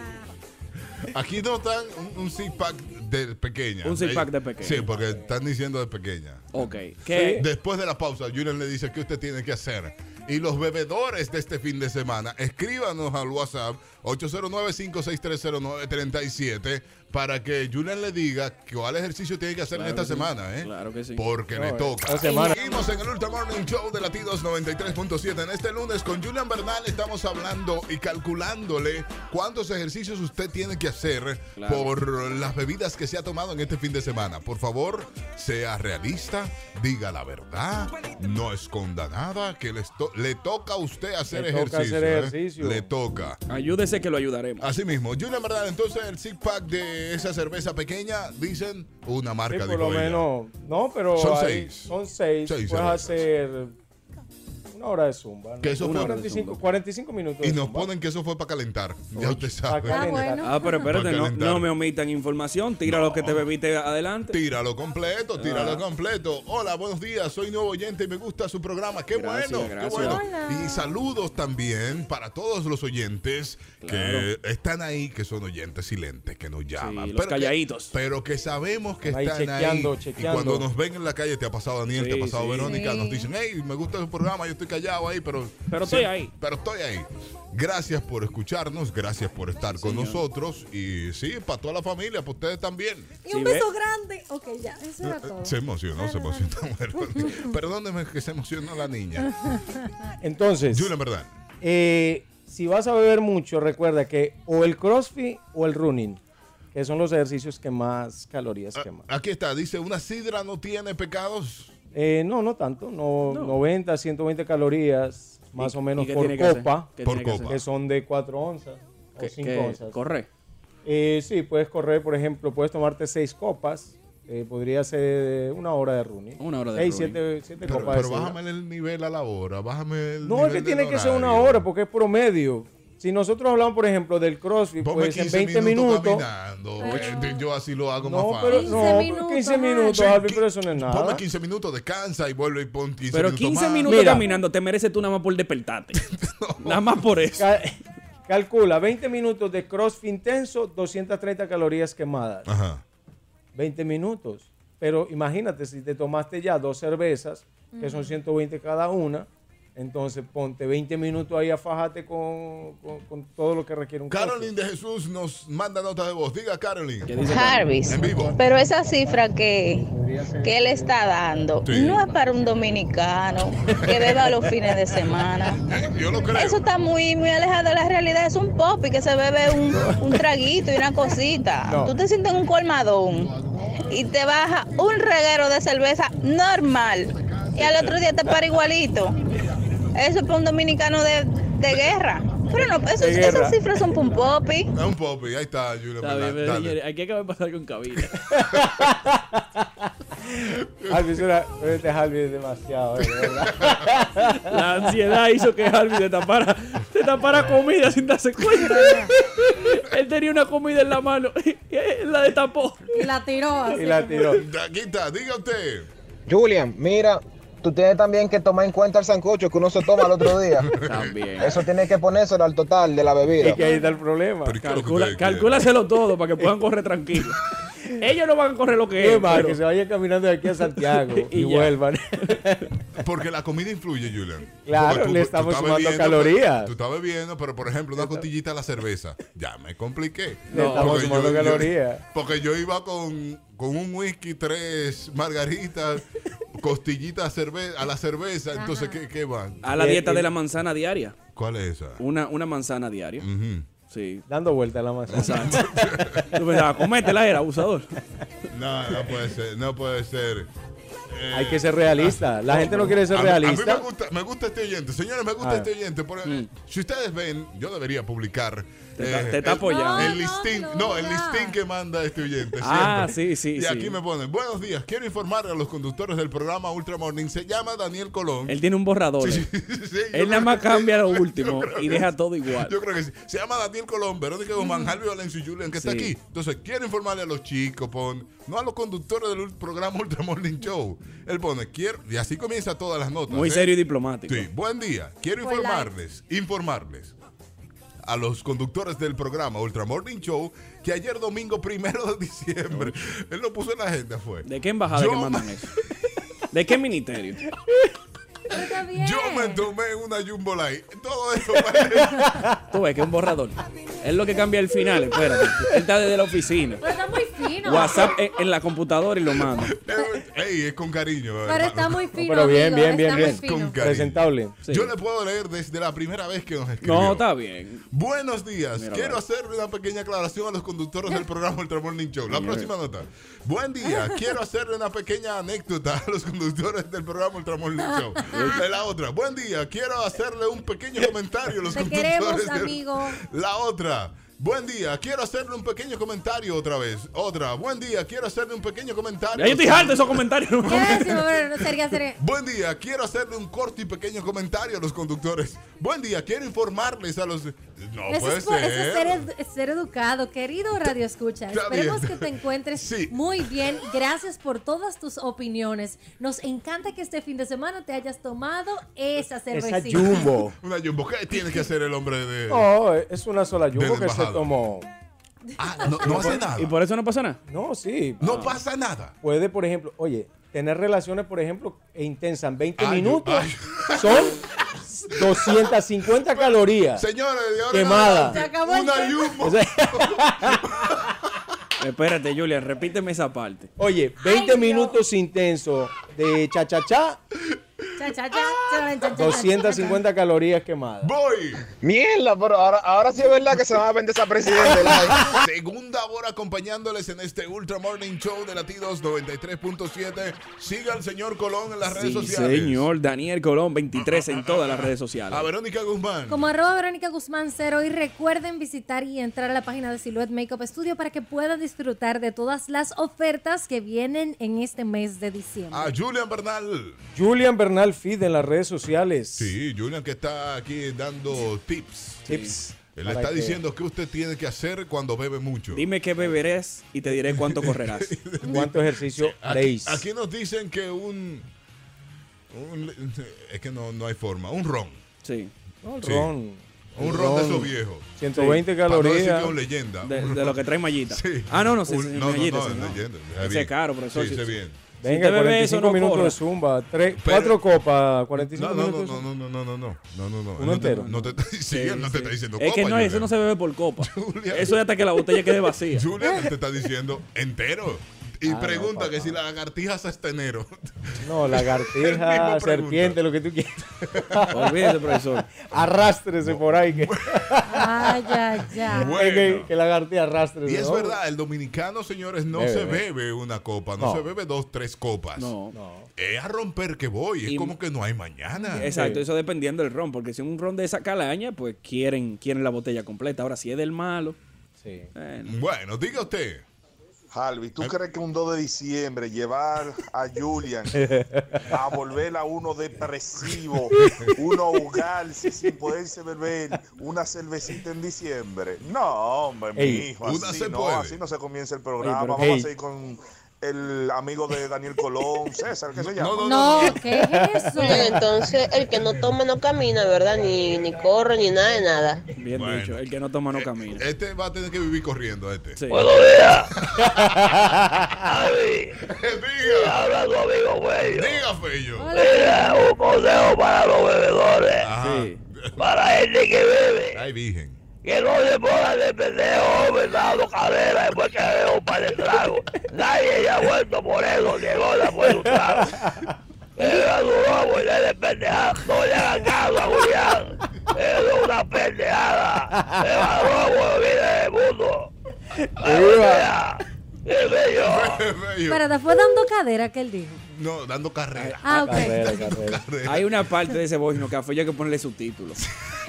Aquí no están un, un six pack de pequeña. Un six pack Eh, de pequeña. Sí, porque están diciendo de pequeña. Ok. ¿Qué? Después de la pausa, Julian le dice qué usted tiene que hacer. Y los bebedores de este fin de semana, escríbanos al WhatsApp 809-5630937 para que Julian le diga cuál ejercicio tiene que hacer Claro en esta sí. semana, ¿eh? Claro que sí. Porque No, le toca. Seguimos en el Ultra Morning Show de Latidos 93.7. En este lunes con Julian Bernal estamos hablando y calculándole cuántos ejercicios usted tiene que hacer Claro. por las bebidas que se ha tomado en este fin de semana. Por favor, sea realista, diga la verdad, no esconda nada, que les to- le toca a usted hacer Le toca ejercicio. hacer ¿eh? ejercicio. Le toca. Ayúdese que lo ayudaremos. Así mismo, Julian Bernal, entonces el six pack de esa cerveza pequeña, dicen una Sí, marca, por dijo lo ella. menos... No, pero Son hay- seis. Son seis. Seis Puedes cervezas. hacer una hora de zumba. ¿no? Que eso Una fue- 45, 45 minutos Y nos zumba. ponen que eso fue para calentar. Ya usted sabe. Ah, bueno. Ah, pero espérate, no, me omitan información. Tira lo que te bebiste adelante. Tíralo completo, tíralo Ah. completo. Hola, buenos días, soy nuevo oyente y me gusta su programa. Qué Gracias, bueno, gracias. qué bueno. Hola. Y saludos también para todos los oyentes que están ahí, que son oyentes silentes, que nos llaman. los que- calladitos. pero que sabemos que Ahí están chequeando, ahí. chequeando. Y cuando nos ven en la calle, te ha pasado Daniel, te Sí, ha pasado sí. Verónica, Sí. nos dicen, hey, me gusta su programa, yo estoy callado ahí, pero... Pero estoy ahí. Pero estoy ahí. Gracias por escucharnos, gracias por estar con Señor. nosotros y sí, para toda la familia, para ustedes también. Y un Sí, ve. beso grande. Ok, ya, eso era todo. Se emocionó, se emocionó. Perdóneme que se emocionó la niña. Entonces, Julian, ¿verdad? eh, si vas a beber mucho, recuerda que o el crossfit o el running, que son los ejercicios que más calorías queman. Aquí está, dice, ¿una sidra no tiene pecados? Eh, no, no tanto, no, No. 90, 120 calorías, más ¿Y- o menos por que copa, ¿Qué Por que copa. que son de 4 onzas o ¿Qué- 5 qué- onzas. Corre. Eh, sí, puedes correr, por ejemplo, puedes tomarte 6 copas eh, podría ser una hora de running. Una hora de Seis, running. siete, siete Pero, copas pero de bájame el nivel a la hora, bájame el No, es que tiene que ser una hora porque es promedio. Si nosotros hablamos, por ejemplo, del CrossFit, Ponme pues en 15 20 minutos, minutos. caminando. eh, Yo así lo hago No, más pero fácil. no, 15 15 minutos, Sí, Alvin, qui- pero eso no es nada. Ponme 15 minutos, descansa y vuelve y pon 15 Pero minutos 15 más. minutos Mira. caminando te mereces tú nada más por despertarte. Nada más por eso. Ca- calcula 20 minutos de CrossFit intenso, 230 calorías quemadas. Ajá. 20 minutos. Pero imagínate, si te tomaste ya dos cervezas, que son 120 cada una, entonces ponte 20 minutos ahí a fajarte con, con- con todo lo que requiere un Caroline de Jesús nos manda nota de voz. Diga, Caroline. Jarvis, En vivo. pero esa cifra que, que él está dando Sí. no es para un dominicano que beba los fines de semana. Yo lo creo. Eso está muy, muy alejado de la realidad. Es un pop y que se bebe un, un traguito y una cosita. No. Tú te sientes en un colmadón y te baja un reguero de cerveza normal y al otro día te para igualito. Eso es para un dominicano de, de guerra. Pero no, eso- De guerra. esas cifras son para un popi. Es un popi, ahí está, señores, aquí acaba de pasar con cabina. Eso era- este Alvin es demasiado, eh, de verdad. La ansiedad hizo que Harvey se tapara, se tapara comida sin darse cuenta. Él tenía una comida en la mano y la destapó. Y la tiró así. Aquí está, diga usted. Julian, mira, tú tienes también que tomar en cuenta el sancocho que uno se toma el otro día. También. Eso tiene que ponérselo al total de la bebida. Es que ahí está el problema. Calcula, calcúlaselo todo para que puedan correr tranquilos. Ellos no van a correr lo que es. pero- que se vayan caminando de aquí a Santiago y, vuelvan. Porque la comida influye, Julian. Claro, le estamos sumando bebiendo, calorías. pero- Tú estás bebiendo, pero por ejemplo, una costillita a la cerveza. Ya me compliqué. Le estamos Porque sumando calorías. porque yo iba con, con un whisky, tres margaritas, costillita a, cerve- a la cerveza. Entonces, ¿qué, qué van? A la dieta de la manzana diaria. ¿Cuál es esa? Una, una manzana diaria. Sí. Dando vuelta a la manzana. Exacto. Tú pensabas, cométela, era abusador. No, no puede ser, no puede ser. Eh, Hay que ser realista. La gente no quiere ser a mí- A realista. mí me gusta, me gusta este oyente. Señores, me gusta Ah. este oyente. Por- Si ustedes ven, yo debería publicar. Te está- eh, te está el- apoyando. El No, listín, no, el listín que manda este oyente. Ah, sí, sí, Y sí. aquí me ponen, buenos días, quiero informar a los conductores del programa Ultra Morning. Se llama Daniel Colón. Él tiene un borrador. Sí, eh. sí, sí, yo Él nada más cambia lo último y deja sí. todo igual. Yo creo que sí. Se llama Daniel Colón, Verónica Guzmán, Jalvi Valencia y Julian, que está aquí. Entonces, quiero informarle a los chicos, pon, no a los conductores del programa Ultra Morning Show. Él pone, quiero, y así comienza todas las notas. Muy ¿eh? serio y diplomático. Sí, buen día. Quiero informarles, informarles a los conductores del programa Ultra Morning Show que ayer domingo primero de diciembre, él lo puso en la agenda, fue. ¿De qué embajada Yo que mandan eso? ¿De qué ministerio? Yo me tomé una Jumbo Light. Todo eso Tú ves que es un borrador. Es lo que cambia el final, espérate. Él está desde la oficina. Pero está muy fino. WhatsApp en, en la computadora y lo manda. Ey, es con cariño. Pero hermano. está muy fino. Pero bien, amigo, bien, bien, bien. Con cariño. Presentable. Yo le puedo leer desde la primera vez que nos escribió. No, está bien. Buenos días. Mira, Quiero hacerle una pequeña aclaración a los conductores del programa Ultra Morning Show. La próxima nota. Buen día. Quiero hacerle una pequeña anécdota a los conductores del programa Ultra Morning Show. De la otra. Buen día. Quiero hacerle un pequeño comentario a los Te conductores queremos, amigo. La otra. Buen día, quiero hacerle un pequeño comentario otra vez. Otra. Buen día, quiero hacerle un pequeño comentario. Ya yo estoy harto de esos comentarios. Buen día, quiero hacerle un corto y pequeño comentario a los conductores. Buen día, quiero informarles a los... No Eso puede es, por- eso es ser. ser, ed- ser educado, querido Radio Escucha. Está Esperemos bien. que te encuentres muy bien. Gracias por todas tus opiniones. Nos encanta que este fin de semana te hayas tomado esa cervecita. Jumbo. Una jumbo. ¿Qué tiene que hacer el hombre de...? No, es una sola jumbo que se tomó. Ah, no, no hace nada. ¿Y por eso no pasa nada? No, sí. No pasa nada. Puede, por ejemplo, oye, tener relaciones, por ejemplo, e intensas 20 Ay, minutos ay. son 250 calorías Señores, quemadas. El Una Espérate, Julian, repíteme esa parte. oye, 20 Ay, minutos intensos de cha-cha-cha Cha, cha, cha, cha, cha, cha, cha. 250 calorías quemadas. Voy. Mierda, pero ahora, ahora sí es verdad que se va a vender esa presidente. Segunda hora acompañándoles en este Ultra Morning Show de Latidos 93.7. Siga al señor Colón en las redes Sí, sociales. señor. Daniel Colón, 23 en todas las redes sociales. A Verónica Guzmán. Como arroba Verónica Guzmán Cero y recuerden visitar y entrar a la página de Silhouette Makeup Studio para que puedan disfrutar de todas las ofertas que vienen en este mes de diciembre. A Julian Bernal. Julian Bernal Feed en las redes sociales. Sí, Julian que está aquí dando tips. Tips. Él le Para está que- diciendo qué usted tiene que hacer cuando bebe mucho. Dime qué beberás y te diré cuánto correrás. ¿Cuánto ejercicio haréis? aquí nos dicen que un, un- Es que no, no hay forma. Un ron. Sí. No, el Sí. ron. Un ron de esos viejos. 120 Sí. Para no calorías. que leyenda. De, de lo que trae mallita. Sí. Ah, no, no, sí, Un- no, no, no, no. Ese es caro, profesor. Sí. bien. Venga, Si usted bebe eso, 45 no minutos corra. de zumba. Tres, Pero- cuatro copas, 45 No, no, no, minutos. no, zumba. no, no, no, no, no, no, no. ¿Uno Él no te- entero? No te, sí, él no te está diciendo Es que copa, no, eso Julian. no se bebe por copa. Julian. Eso es hasta que la botella quede vacía. Julian te está diciendo entero. Y Ah, no, pregunta que si la lagartija es hasta enero. No, lagartija, serpiente, lo que tú quieras. Olvídese, profesor. Arrástrese por ahí. Que, Ay, ay, ay. Bueno. que, que lagartija arrástrese. Y es ¿no? verdad, el dominicano, señores, no Bebe, se bebe. bebe una copa, no, No. se bebe dos, tres copas. No. Es a romper que voy, es Y- como que no hay mañana. Exacto, eso dependiendo del ron, porque si es un ron de esa calaña, pues quieren, quieren la botella completa. Ahora, si es del malo, Sí. bueno. Bueno, diga usted. Harvey, ¿tú crees que un 2 de diciembre llevar a Julian a volver a uno depresivo, uno ahogarse sin poderse beber una cervecita en diciembre? No, hombre, mi hijo, una así se no, puede. así no se comienza el programa. Ey, Vamos a seguir con el amigo de Daniel Colón, César, ¿qué se llama? No, no, No, ¿qué es eso? Entonces, el que no toma no camina, ¿verdad? Ni, ni corre, ni nada de nada. Bien Bueno. dicho, el que no toma no camina. Este va a tener que vivir corriendo, este. Sí. diga, Habla tu amigo Fello. diga, Fello. Mira, un consejo para los bebedores. Ajá. Sí. Para gente que bebe. Ay, virgen. Que no se pongan de pendejo, hombre, dando cadera después que veo un par de tragos. Nadie ya ha vuelto por eso, llegó después de un trago. Lobo y le de pendejada. No le hagan caso a Julián. Es una pendejada. Se va robo, viene del mundo. Fello. Espérate, fue dando cadera que él dijo. No, dando carrera. Ah, ok. Carrera, carrera. Hay una parte de ese boino que a Fello hay que ponerle subtítulos.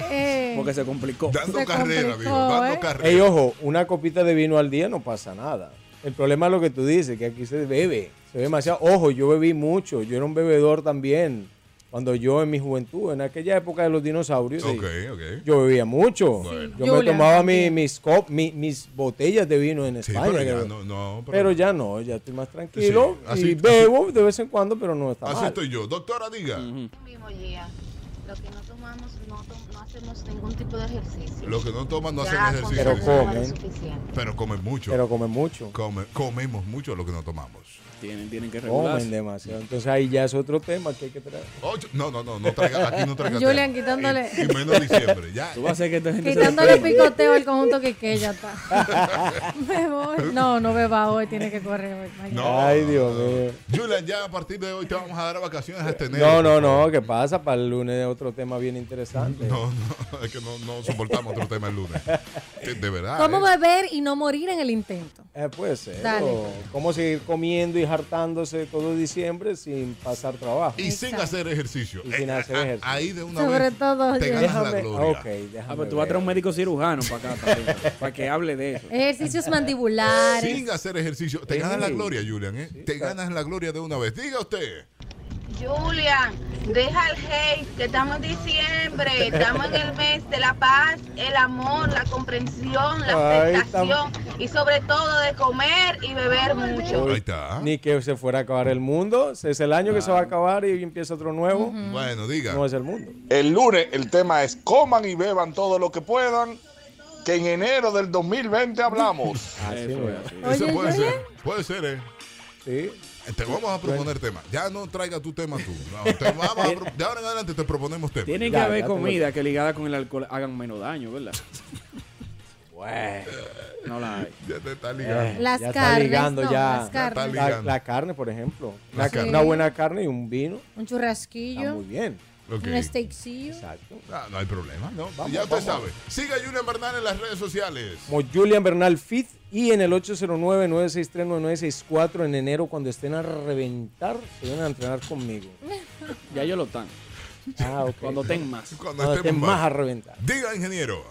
Eh, Porque se complicó. Dando Se carrera, complicó, digo, dando ¿eh? carrera. Ey, ojo, una copita de vino al día no pasa nada. El problema es lo que tú dices, que aquí se bebe. Se bebe demasiado. Ojo, yo bebí mucho. Yo era un bebedor también. Cuando yo en mi juventud, en aquella época de los dinosaurios, sí, yo bebía mucho. Bueno. Yo me tomaba mi- mis, cop- mi- mis botellas de vino en Sí, España. pero que- ya no, no, pero ya no, ya estoy más tranquilo. Sí, así- y bebo de vez en cuando, pero no está Así mal. estoy yo. Doctora, diga. Lo que no tomamos, no, to- no hacemos ningún tipo de ejercicio. Los que no toman no hacen ejercicio. Pero comen. lo suficiente. Pero comen mucho. Pero comen mucho. Come- comemos mucho lo que no tomamos. Tienen, tienen que Comen regularse. demasiado. Entonces ahí ya es otro tema que hay que traer. Ocho- no, no, no, no traiga, aquí no traiga Julian tema. quitándole- Y, y menos diciembre, ya. Tú vas a hacer que esta gente Quitándole picoteo al conjunto que que ya está. Me voy. No, no beba hoy, tiene que correr hoy. mañana. No. Ay, Dios mío. Julian, ya a partir de hoy te vamos a dar vacaciones hasta enero. No, no, favor. no, ¿qué pasa? Para el lunes otro tema bien interesante. No, no, es que no, no soportamos otro tema el lunes. De verdad. ¿Cómo eh. beber y no morir en el intento? Eh, puede ser. Dale. ¿Cómo seguir comiendo y hartándose todo diciembre sin pasar trabajo? Y sin hacer ejercicio. Y sin Eh, hacer a- a- ejercicio. Ahí de una Sobre vez todo te ganas la gloria. ok, déjame Ah, pero tú vas a traer un médico cirujano para acá también, para que hable de eso. Ejercicios mandibulares. Sin hacer ejercicio. Te Sí. ganas la gloria, Julian. ¿eh? Te ganas la gloria de una vez. Diga usted. Julian, deja el hate, que estamos en diciembre, estamos en el mes de la paz, el amor, la comprensión, la Ay, aceptación y sobre todo de comer y beber mucho. Ahí está. Ni que se fuera a acabar el mundo. Es el año que se va a acabar y empieza otro nuevo. Bueno, diga. No es el mundo. El lunes el tema es coman y beban todo lo que puedan, que en enero del 2020 hablamos. Así Eso es Oye, puede ser. Puede ser, ¿eh? Sí. Te vamos a proponer temas. Ya no traiga tu tema tú. No, te vamos a pro- de ahora en adelante te proponemos temas. Tienen que Ya, haber ya comida que ligada con el alcohol hagan menos daño, ¿verdad? Bueno, no la hay. Ya te está Eh, ligando. Las ya está carnes, ligando no, ya. las carnes. La, la carne, por ejemplo. La Una, carne. una buena carne y un vino. Un Está churrasquillo. muy bien. Ok. Un steakcillo. Exacto. Ah, no hay problema, ¿no? Vamos, ya usted vamos. sabe. Siga a Julian Bernal en las redes sociales. Como Julian Bernal Fit y en el 809-963-9964 en enero cuando estén a reventar, se vienen a entrenar conmigo. Ya ellos lo están. Ah, ok. Cuando estén más. Cuando, Cuando estén más a reventar. Diga, ingeniero.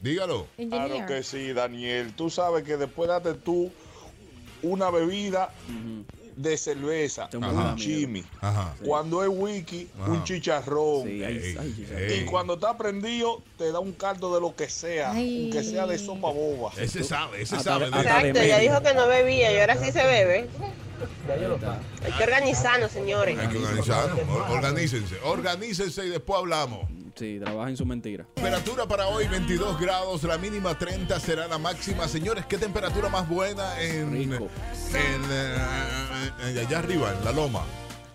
Dígalo. Claro que sí, Daniel. Tú sabes que después date tú una bebida de cerveza, un chimi. Ajá. Cuando es wiki, Ajá. un chicharrón. Sí. Y cuando está prendido, te da un caldo de lo que sea, aunque sea de sopa boba. Ese sabe, ese sabe. de- de Exacto, ella médico. dijo que no bebía y ahora sí se bebe. Hay que organizarnos, señores. Hay que organizarnos. Or- Organícense. Organícense y después hablamos. Sí, trabaja en su mentira. Temperatura para hoy 22 grados, la mínima 30 será la máxima. Señores, ¿qué temperatura más buena en, Rico. en, eh, en allá arriba, en la loma?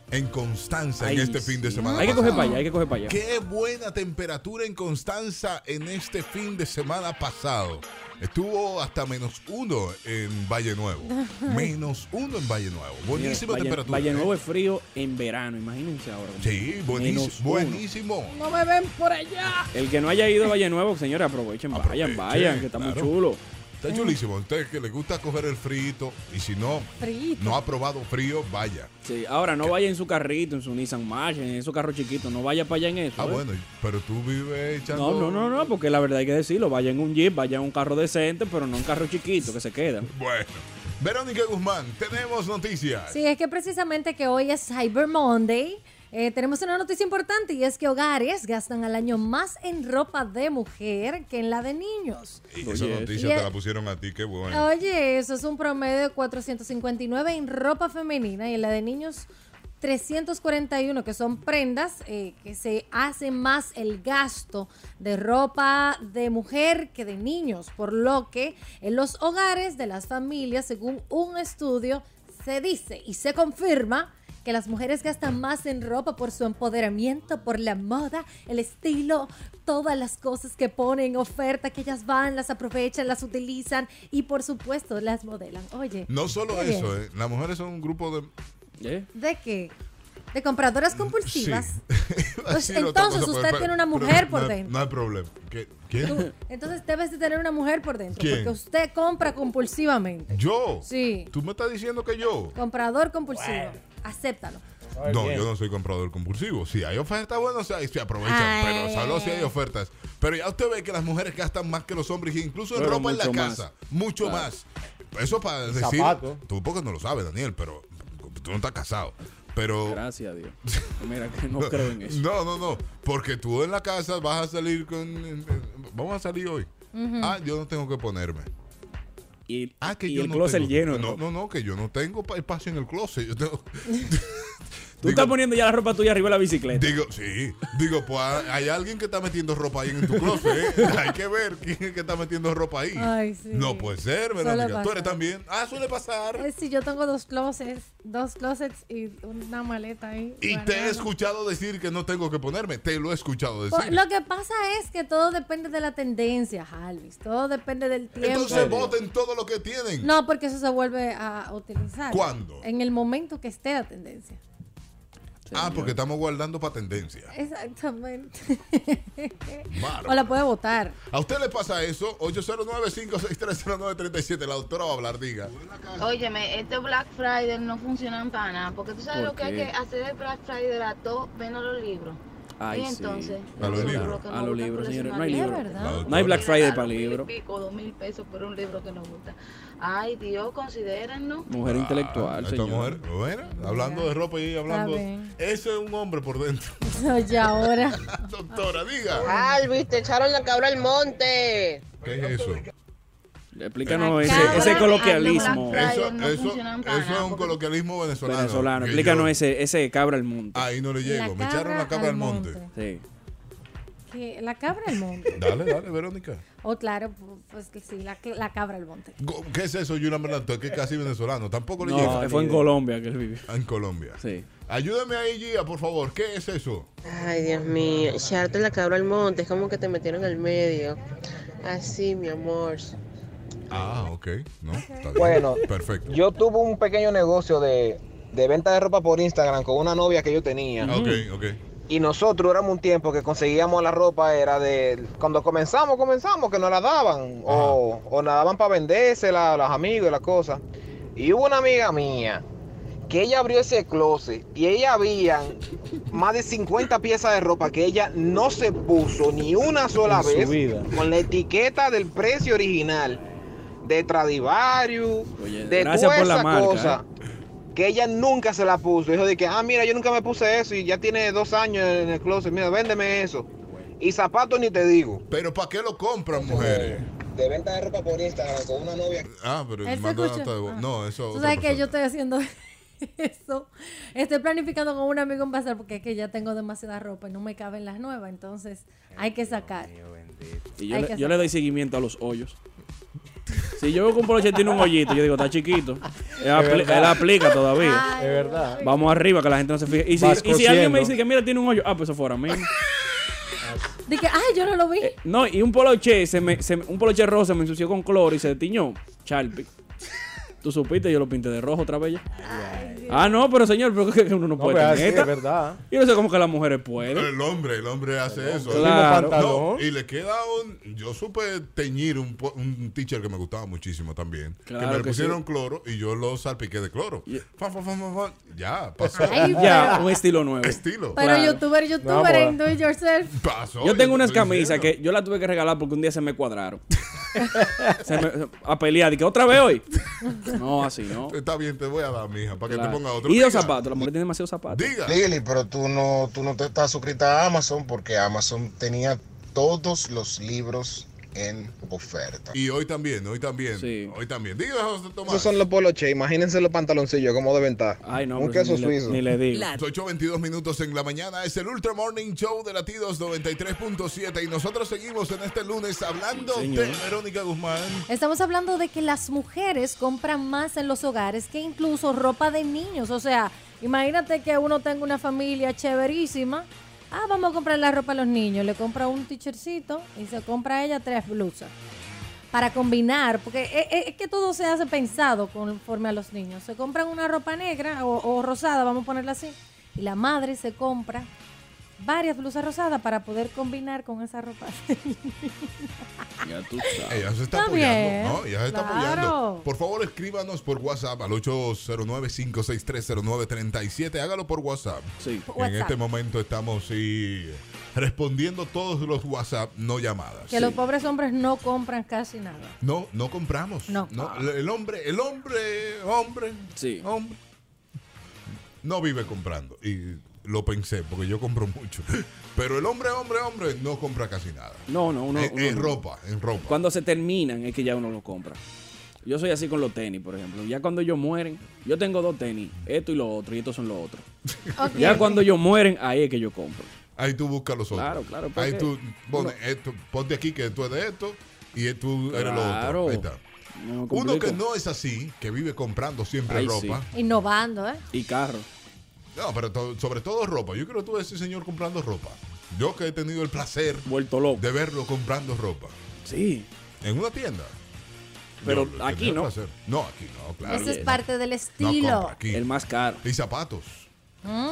En Constanza, en este fin de semana. Hay que coger para allá, hay que coger para allá. Qué buena temperatura en Constanza en este fin de semana pasado. Estuvo hasta menos uno en Valle Nuevo. Menos uno en Valle Nuevo. Buenísima Valle, temperatura. Valle ¿eh? Nuevo es frío en verano, imagínense ahora. Sí, buenísimo. Buenísimo. No me ven por allá. El que no haya ido a Valle Nuevo, señores, aprovechen, vayan, Aprovechen, vayan, que está muy chulo. Está chulísimo. A usted que le gusta coger el frito y si no, Frito. no ha probado frío, vaya. Sí, ahora no vaya en su carrito, en su Nissan March, en esos carros chiquitos, no vaya para allá en eso. Ah, ¿eh? bueno, pero tú vives echando. No, no, no, no, porque la verdad hay que decirlo, vaya en un Jeep, vaya en un carro decente, pero no un carro chiquito que se queda. Bueno. Verónica Guzmán, tenemos noticias. Sí, es que precisamente que hoy es Cyber Monday. Eh, tenemos una noticia importante y es que hogares gastan al año más en ropa de mujer que en la de niños. Y esa Oye, noticia y te el- la pusieron a ti, qué bueno. Oye, eso es un promedio de 459 en ropa femenina y en la de niños 341, que son prendas eh, que se hace más el gasto de ropa de mujer que de niños, por lo que en los hogares de las familias, según un estudio, se dice y se confirma que las mujeres gastan más en ropa por su empoderamiento, por la moda, el estilo, todas las cosas que ponen en oferta, que ellas van, las aprovechan, las utilizan y por supuesto las modelan. Oye. No solo eso, eh, las mujeres son un grupo de. ¿Eh? ¿De qué? De compradoras compulsivas. Iba a Pues entonces cosa, usted pero- tiene una mujer por no- dentro. No hay problema. ¿Qué? ¿Quién? Tú- entonces debes de tener una mujer por dentro. ¿Quién? Porque usted compra compulsivamente. ¿Yo? Sí. ¿Tú me estás diciendo que yo? Comprador compulsivo. Acéptalo. No, yo no soy comprador compulsivo. Si hay ofertas, bueno, se, se aprovechan. Ay, pero solo si ay. hay ofertas. Pero ya usted ve que las mujeres gastan más que los hombres, incluso en ropa en la más. casa. Mucho Claro. más. Eso para decir. Zapato. Tú porque no lo sabes, Daniel, pero tú no estás casado. Pero. Gracias a Dios. Mira que no creo en eso. No, no, no. Porque tú en la casa vas a salir con. Vamos a salir hoy. Ah, yo no tengo que ponerme. Y, Ah, que y yo el no closet tengo- lleno. No, no, no, que yo no tengo pa- espacio en el closet. Yo tengo- Tú estás poniendo ya la ropa tuya arriba de la bicicleta. Digo, sí. Digo, pues hay alguien que está metiendo ropa ahí en tu closet. ¿eh? Hay que ver quién es que está metiendo ropa ahí. Ay, sí. No puede ser, Verónica. Tú eres también. Ah, suele pasar. Eh, sí, yo tengo dos closets, dos closets y una maleta ahí. Y te he escuchado decir que no tengo que ponerme. Te lo he escuchado Po- decir. Lo que pasa es que todo depende de la tendencia, Alvis. Todo depende del tiempo. Entonces voten todo lo que tienen. No, porque eso se vuelve a utilizar. ¿Cuándo? En el momento que esté la tendencia. Ah, porque estamos guardando para tendencia. Exactamente. Bárbaro. o la puede votar. ¿A usted le pasa eso? 809-56309-37. La doctora va a hablar, diga. Óyeme, este Black Friday no funciona para nada, porque tú sabes ¿Por lo que hay que hacer el Black Friday a todo menos los libros. Ay, y sí. entonces, A los eso libros. A los señores. No hay libros. No hay Black Friday para libros. pico, dos mil pesos por un libro que nos gusta. Ay, Dios, considérennos. Mujer intelectual, Esta señor. mujer, bueno, hablando de ropa y hablando. Ese es un hombre por dentro. Oye, ahora. Doctora, diga. Alvis, te echaron la cabra al monte. ¿Qué es eso? Explícanos ese, ese al coloquialismo. Eso, no eso, funcionan para eso es un coloquialismo venezolano. Venezolano. Explícanos yo- ese, ese cabra al monte. Ahí no le llego. Me echaron la cabra al monte. monte. Sí. Que la cabra al monte. Dale, dale, Verónica. O claro, pu- pues que sí, la, la cabra al monte. ¿Qué es eso, Yuna Merlanto? Es que es casi venezolano. Tampoco le No, llega. fue en Colombia que él vivió. Ah, En Colombia. Sí. Ayúdame ahí, Gia, por favor. ¿Qué es eso? Ay, Dios mío, echarte la cabra al monte es como que te metieron al medio. Así, mi amor. Ah, ok. No, está bien. Bueno, Perfecto. yo tuve un pequeño negocio de, de venta de ropa por Instagram con una novia que yo tenía. Ok, ok. Y nosotros éramos un tiempo que conseguíamos la ropa, era de. Cuando comenzamos, comenzamos, que nos la daban. O, o nos daban para vendérsela a los amigos y las cosas. Y hubo una amiga mía que ella abrió ese closet y ella había más de 50 piezas de ropa que ella no se puso ni una sola En su vez vida. con la etiqueta del precio original de Tradivarius, de gracias toda por la esa marca, ¿eh? cosa que ella nunca se la puso. Dijo de que, ah, mira, yo nunca me puse eso y ya tiene dos años en el closet. Mira, véndeme eso. Y zapatos ni te digo. Pero ¿para qué lo compran, mujeres? De venta de ropa por Instagram con una novia. Ah, pero escucha. nota de voz. No, eso. Tú sabes que yo estoy haciendo eso. Estoy planificando con un amigo en bazar porque es que ya tengo demasiada ropa y no me caben las nuevas. Entonces hay que sacar. Y yo, Hay le, que yo le doy seguimiento a los hoyos. Si yo veo que un poloche tiene un hoyito, yo digo, está chiquito. Él, aplica todavía. Es verdad. Vamos arriba, que la gente no se fije. Y si, y si alguien me dice que mira, tiene un hoyo, ah, pues eso fuera mismo. Dije, ay, yo no lo vi. No, y un poloche, se me, se me- un poloche rojo se me ensució con cloro y se tiñó. Charpi. Tú supiste, yo lo pinté de rojo otra vez ya. Ah, no, pero señor, pero que que uno no No, puede pero tener es verdad. Yo no sé cómo que las mujeres pueden. El hombre, el hombre hace eso. Claro. No, y le queda un. Yo supe teñir un, un teacher que me gustaba muchísimo también. Claro que me le que pusieron sí. cloro y yo lo salpiqué de cloro. Fa, fa, fa, fa, fa. Ya, pasó. Ay, Ya, pero- un estilo nuevo. Estilo. Pero Claro. youtuber, youtuber, No, en do it yourself. Pasó. Yo tengo te unas camisas que yo las tuve que regalar porque un día se me cuadraron. Se me- a pelear. Y que otra vez hoy. No, así no. Está bien, te voy a dar, mija, para que Claro. te ponga otro. Y los Diga. zapatos. La mujer tiene demasiados zapatos. Diga. Lili, pero tú no, tú no te estás suscrita a Amazon porque Amazon tenía todos los libros en oferta. Y hoy también, hoy también. Hoy también. Diga, José Tomás. Esos son los poloche. Imagínense los pantaloncillos, como deben estar. Ay, no, Un queso ni le- suizo. ni le digo. 8.22 minutos en la mañana es el Ultra Morning Show de Latidos 93.7 y nosotros seguimos en este lunes hablando de Verónica Guzmán. Estamos hablando de que las mujeres compran más en los hogares que incluso ropa de niños. O sea, imagínate que uno tenga una familia chéverísima. Ah, vamos a comprar la ropa a los niños. Le compra un tichercito y se compra ella tres blusas. Para combinar, porque es, es- es que todo se hace pensado conforme a los niños. Se compran una ropa negra o, o rosada, vamos a ponerla así. Y la madre se compra varias blusas rosadas para poder combinar con esa ropa. Ya tú sabes. Ella se está, apoyando, ¿no? Ella se está claro. apoyando. Por favor, escríbanos por WhatsApp al 809-5630937. Hágalo por WhatsApp. Sí. En WhatsApp. este momento estamos sí, respondiendo todos los WhatsApp, no llamadas. Que los pobres hombres no compran casi nada. No, no compramos. No. El hombre, el hombre, hombre, Sí. hombre, no vive comprando. Y lo pensé, porque yo compro mucho. Pero el hombre, hombre, hombre, no compra casi nada. No, no, uno. en, uno en no. ropa, en ropa. Cuando se terminan es que ya uno lo compra. Yo soy así con los tenis, por ejemplo. Ya cuando ellos mueren, yo tengo dos tenis, esto y lo otro, y estos son los otros. Ya cuando ellos mueren, ahí es que yo compro. Ahí tú buscas los otros. Claro, claro, Ahí porque- tú pones esto, ponte aquí que tú eres de esto y tú eres lo Claro. otro. Ahí está. No Uno que no es así, que vive comprando siempre Ay, ropa. Innovando, ¿eh? Y carro. No, pero to- sobre todo ropa. Yo creo que tú ves ese señor comprando ropa. Yo que he tenido el placer Vuelto loco. de verlo comprando ropa. Sí. En una tienda. Pero Yo aquí no. placer. No, aquí no, claro. Ese es parte del estilo. aquí. El más caro. Y zapatos. Mm.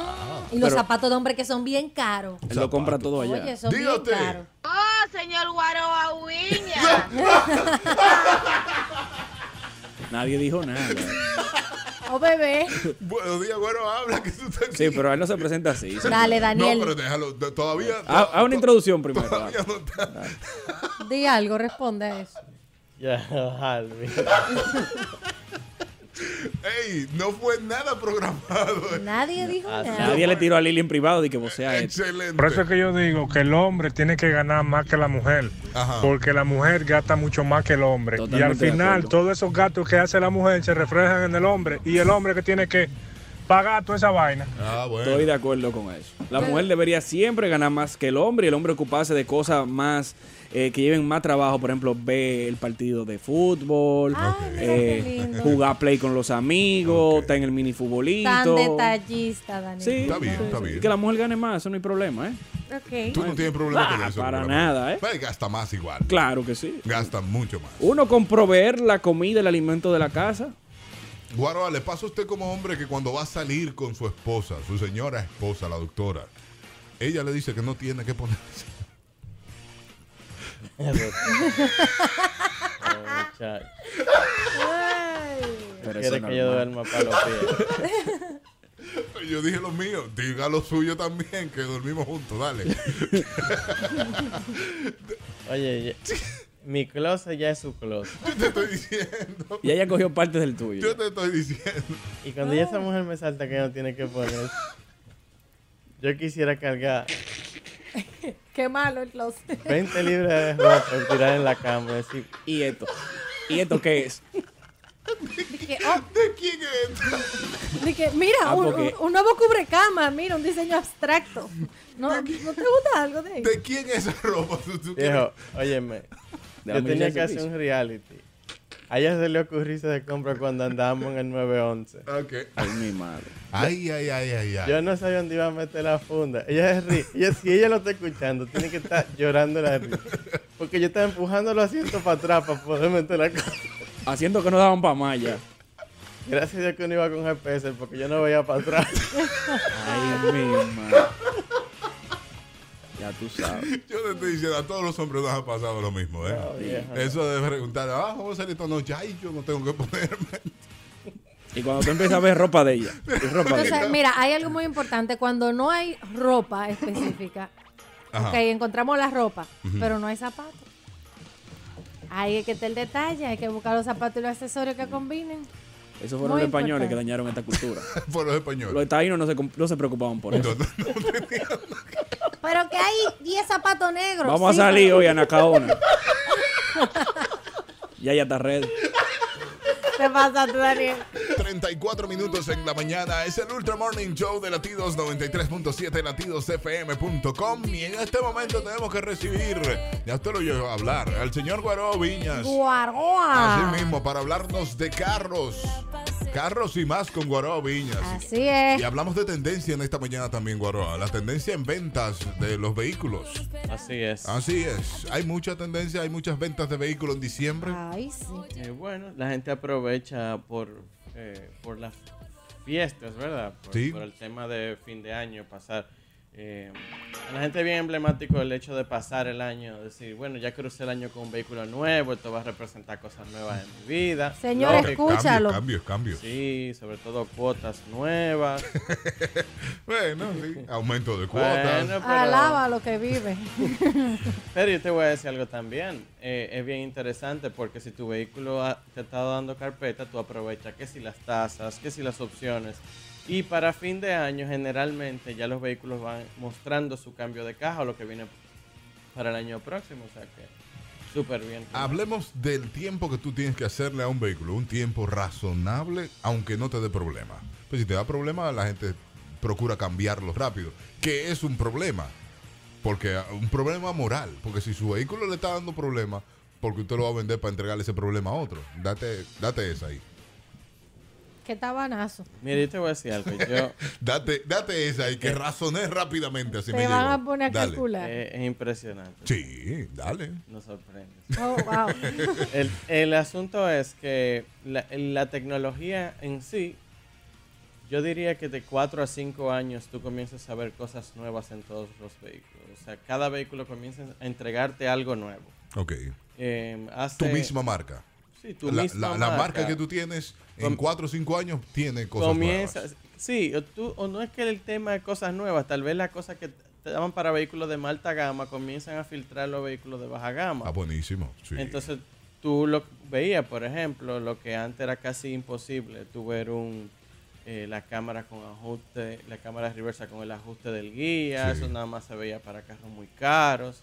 y los Pero- zapatos de hombre que son bien caros. Él lo compra todo allá. Oye, son bien caros. Oh, señor Guaroa Nadie dijo nada. Oh, bebé. Buenos días, bueno, habla que tú estás aquí. Sí, pero él no se presenta así. Dale, Daniel. No, pero déjalo. Todavía. Haz haz una introducción primero. Todavía no está. Di algo, responde a eso. Ya, Alvin. Ey, no fue nada programado. Nadie dijo nada. Nadie le tiró a Lili en privado y que vocea esto. Excelente. Por eso es que yo digo que el hombre tiene que ganar más que la mujer. Ajá. Porque la mujer gasta mucho más que el hombre. y al de final, todos esos gastos que hace la mujer se reflejan en el hombre. Y el hombre que tiene que pagar toda esa vaina. Ah, bueno. Estoy de acuerdo con eso. La mujer debería siempre ganar más que el hombre y el hombre ocuparse de cosas más eh, que lleven más trabajo. Por ejemplo, ver el partido de fútbol, eh, qué lindo. jugar play con los amigos, estar en el mini Tan futbolito. detallista, Daniel. Sí, Está bien, está bien. Que la mujer gane más, eso no hay problema, ¿eh? Ok. Tú no tienes problema con Ah, eso. para nada, ¿eh? Pues gasta más igual. Claro que sí. Gasta mucho más. Uno con proveer la comida, el alimento de la casa. Guaroa, ¿le pasa a usted como hombre que cuando va a salir con su esposa, su señora esposa, la doctora, ella le dice que no tiene que ponerse? Pero Quiere eso que yo duerma para los pies. Yo dije lo mío, diga lo suyo también, que dormimos juntos, dale. Oye, ya- mi closet ya es su closet. Yo te estoy diciendo. Y ella cogió parte del tuyo. Yo te estoy diciendo. Y cuando ya esa mujer me salta que no tiene que poner, yo quisiera cargar Qué malo el closet. 20 libras de ropa tirar en la cama y decir, ¿Y esto? ¿Y esto qué es? Dije, oh, ¿De quién es dije, mira, Ah, un, un- un nuevo cubrecama, mira, un diseño abstracto. ¿No, ¿no te gusta algo de ahí? ¿De quién es esa ropa? ¿Tú- tú viejo, óyeme, De yo tenía que de hacer un reality. A ella se le ocurrió irse de compra cuando andábamos en el 911. Ok. Ay, mi madre. Ay, ay, ay, ay, ay. Yo no sabía dónde iba a meter la funda. Ella se ríe. Ella, si ella lo está escuchando, tiene que estar llorando la risa. Porque yo estaba empujando los asientos para atrás para poder meter la cosa. Haciendo que no daban para más ya. Gracias a Dios que no iba con GPS porque yo no veía para atrás. Ay, mi madre. Ya tú sabes. Yo te estoy diciendo, a todos los hombres nos ha pasado lo mismo, ¿eh? No, vieja. Eso de preguntar, ah, a salir esta noche, ay, yo no tengo que ponerme. Y cuando tú empiezas a ver ropa de ella. de Entonces, ella. mira, hay algo muy importante. Cuando no hay ropa específica, Ajá. ok, encontramos la ropa, pero no hay zapatos. Ahí es que el detalle, hay que buscar los zapatos y los accesorios que combinen. Esos fueron Muy los españoles importante. que dañaron esta cultura. Por los españoles. Los taínos no se, no preocupaban por eso. Pero que hay 10 zapatos negros. Vamos sí, a salir pero- hoy a Nacaona. ya ya está red. Te pasa tú, Daniel. 34 minutos en la mañana. Es el Ultra Morning Show de Latidos 93.7 latidosfm.com. Y en este momento tenemos que recibir, ya usted lo oyó hablar, al señor Guaró Viñas. Guaroa. Así mismo, para hablarnos de carros. Carros y más con Guaró Viñas. Así es. Y hablamos de tendencia en esta mañana también, Guaroa. La tendencia en ventas de los vehículos. Así es. Así es. Hay mucha tendencia, hay muchas ventas de vehículos en diciembre. Ay, sí. Eh, bueno, la gente aprovecha por, eh, por las fiestas, ¿verdad? Por, Sí. por el tema de fin de año, pasar. Eh, a la gente es bien emblemático el hecho de pasar el año, decir, bueno, ya crucé el año con un vehículo nuevo, esto va a representar cosas nuevas en mi vida. Señor, Lógico. escúchalo. Cambio, cambio. Sí, sobre todo cuotas nuevas. Bueno, sí. Aumento de cuotas. Bueno, pero- Alaba lo que vive. Pero yo te voy a decir algo también. Eh, es bien interesante porque si tu vehículo ha- te está dando carpeta, tú aprovechas que si las tasas, que si las opciones. Y para fin de año, generalmente ya los vehículos van mostrando su cambio de caja o lo que viene para el año próximo. O sea que súper bien. Hablemos del tiempo que tú tienes que hacerle a un vehículo. Un tiempo razonable, aunque no te dé problema. Pues si te da problema, la gente procura cambiarlo rápido. Que es un problema. Porque un problema moral. Porque si su vehículo le está dando problemas, porque usted lo va a vender para entregarle ese problema a otro. Date, date esa ahí. Qué tabanazo. Mira, yo te voy a decir algo. Yo, Date, date esa ahí, que razoné rápidamente. Así Te me van llegó. a poner a Dale. calcular. eh, es impresionante. Sí, dale. Nos sorprende. Oh, wow. El, el asunto es que la, la tecnología en sí, yo diría que de 4 a 5 años tú comienzas a ver cosas nuevas en todos los vehículos. O sea, cada vehículo comienza a entregarte algo nuevo. Ok. Eh, Tu misma marca. Sí, la, misma la- la marca. marca. que tú tienes en Com- 4 o 5 años tiene cosas comienza, nuevas. sí, o, tú, o no es que el tema de cosas nuevas, tal vez las cosas que te daban para vehículos de alta gama comienzan a filtrar los vehículos de baja gama. Ah, buenísimo. Sí. Entonces, tú lo veías, por ejemplo, lo que antes era casi imposible, tú ver un, eh, la cámara con ajuste, la cámara reversa con el ajuste del guía, Sí. eso nada más se veía para carros muy caros,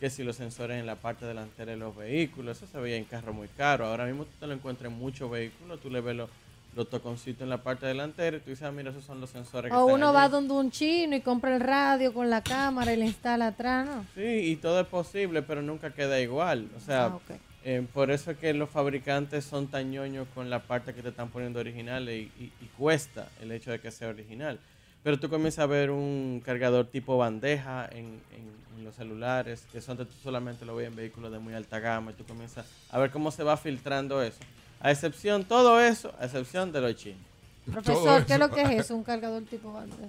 que si los sensores en la parte delantera de los vehículos, eso se veía en carros muy caros. Ahora mismo tú te lo encuentras en muchos vehículos, tú le ves los, los toconcitos en la parte delantera y tú dices, ah, mira, esos son los sensores que O están uno allí. va donde un chino y compra el radio con la cámara y le instala atrás, ¿no? Sí, y todo es posible, pero nunca queda igual. O sea, Ah, eh, por eso es que los fabricantes son tan ñoños con la parte que te están poniendo originales y, y- y cuesta el hecho de que sea original. Pero tú comienzas a ver un cargador tipo bandeja en, en- en los celulares, que son de- tú solamente lo ves en vehículos de muy alta gama, y tú comienzas a ver cómo se va filtrando eso. A excepción, todo eso, a excepción de los chinos. Profesor, ¿qué es lo que es eso? Un cargador tipo bandeja.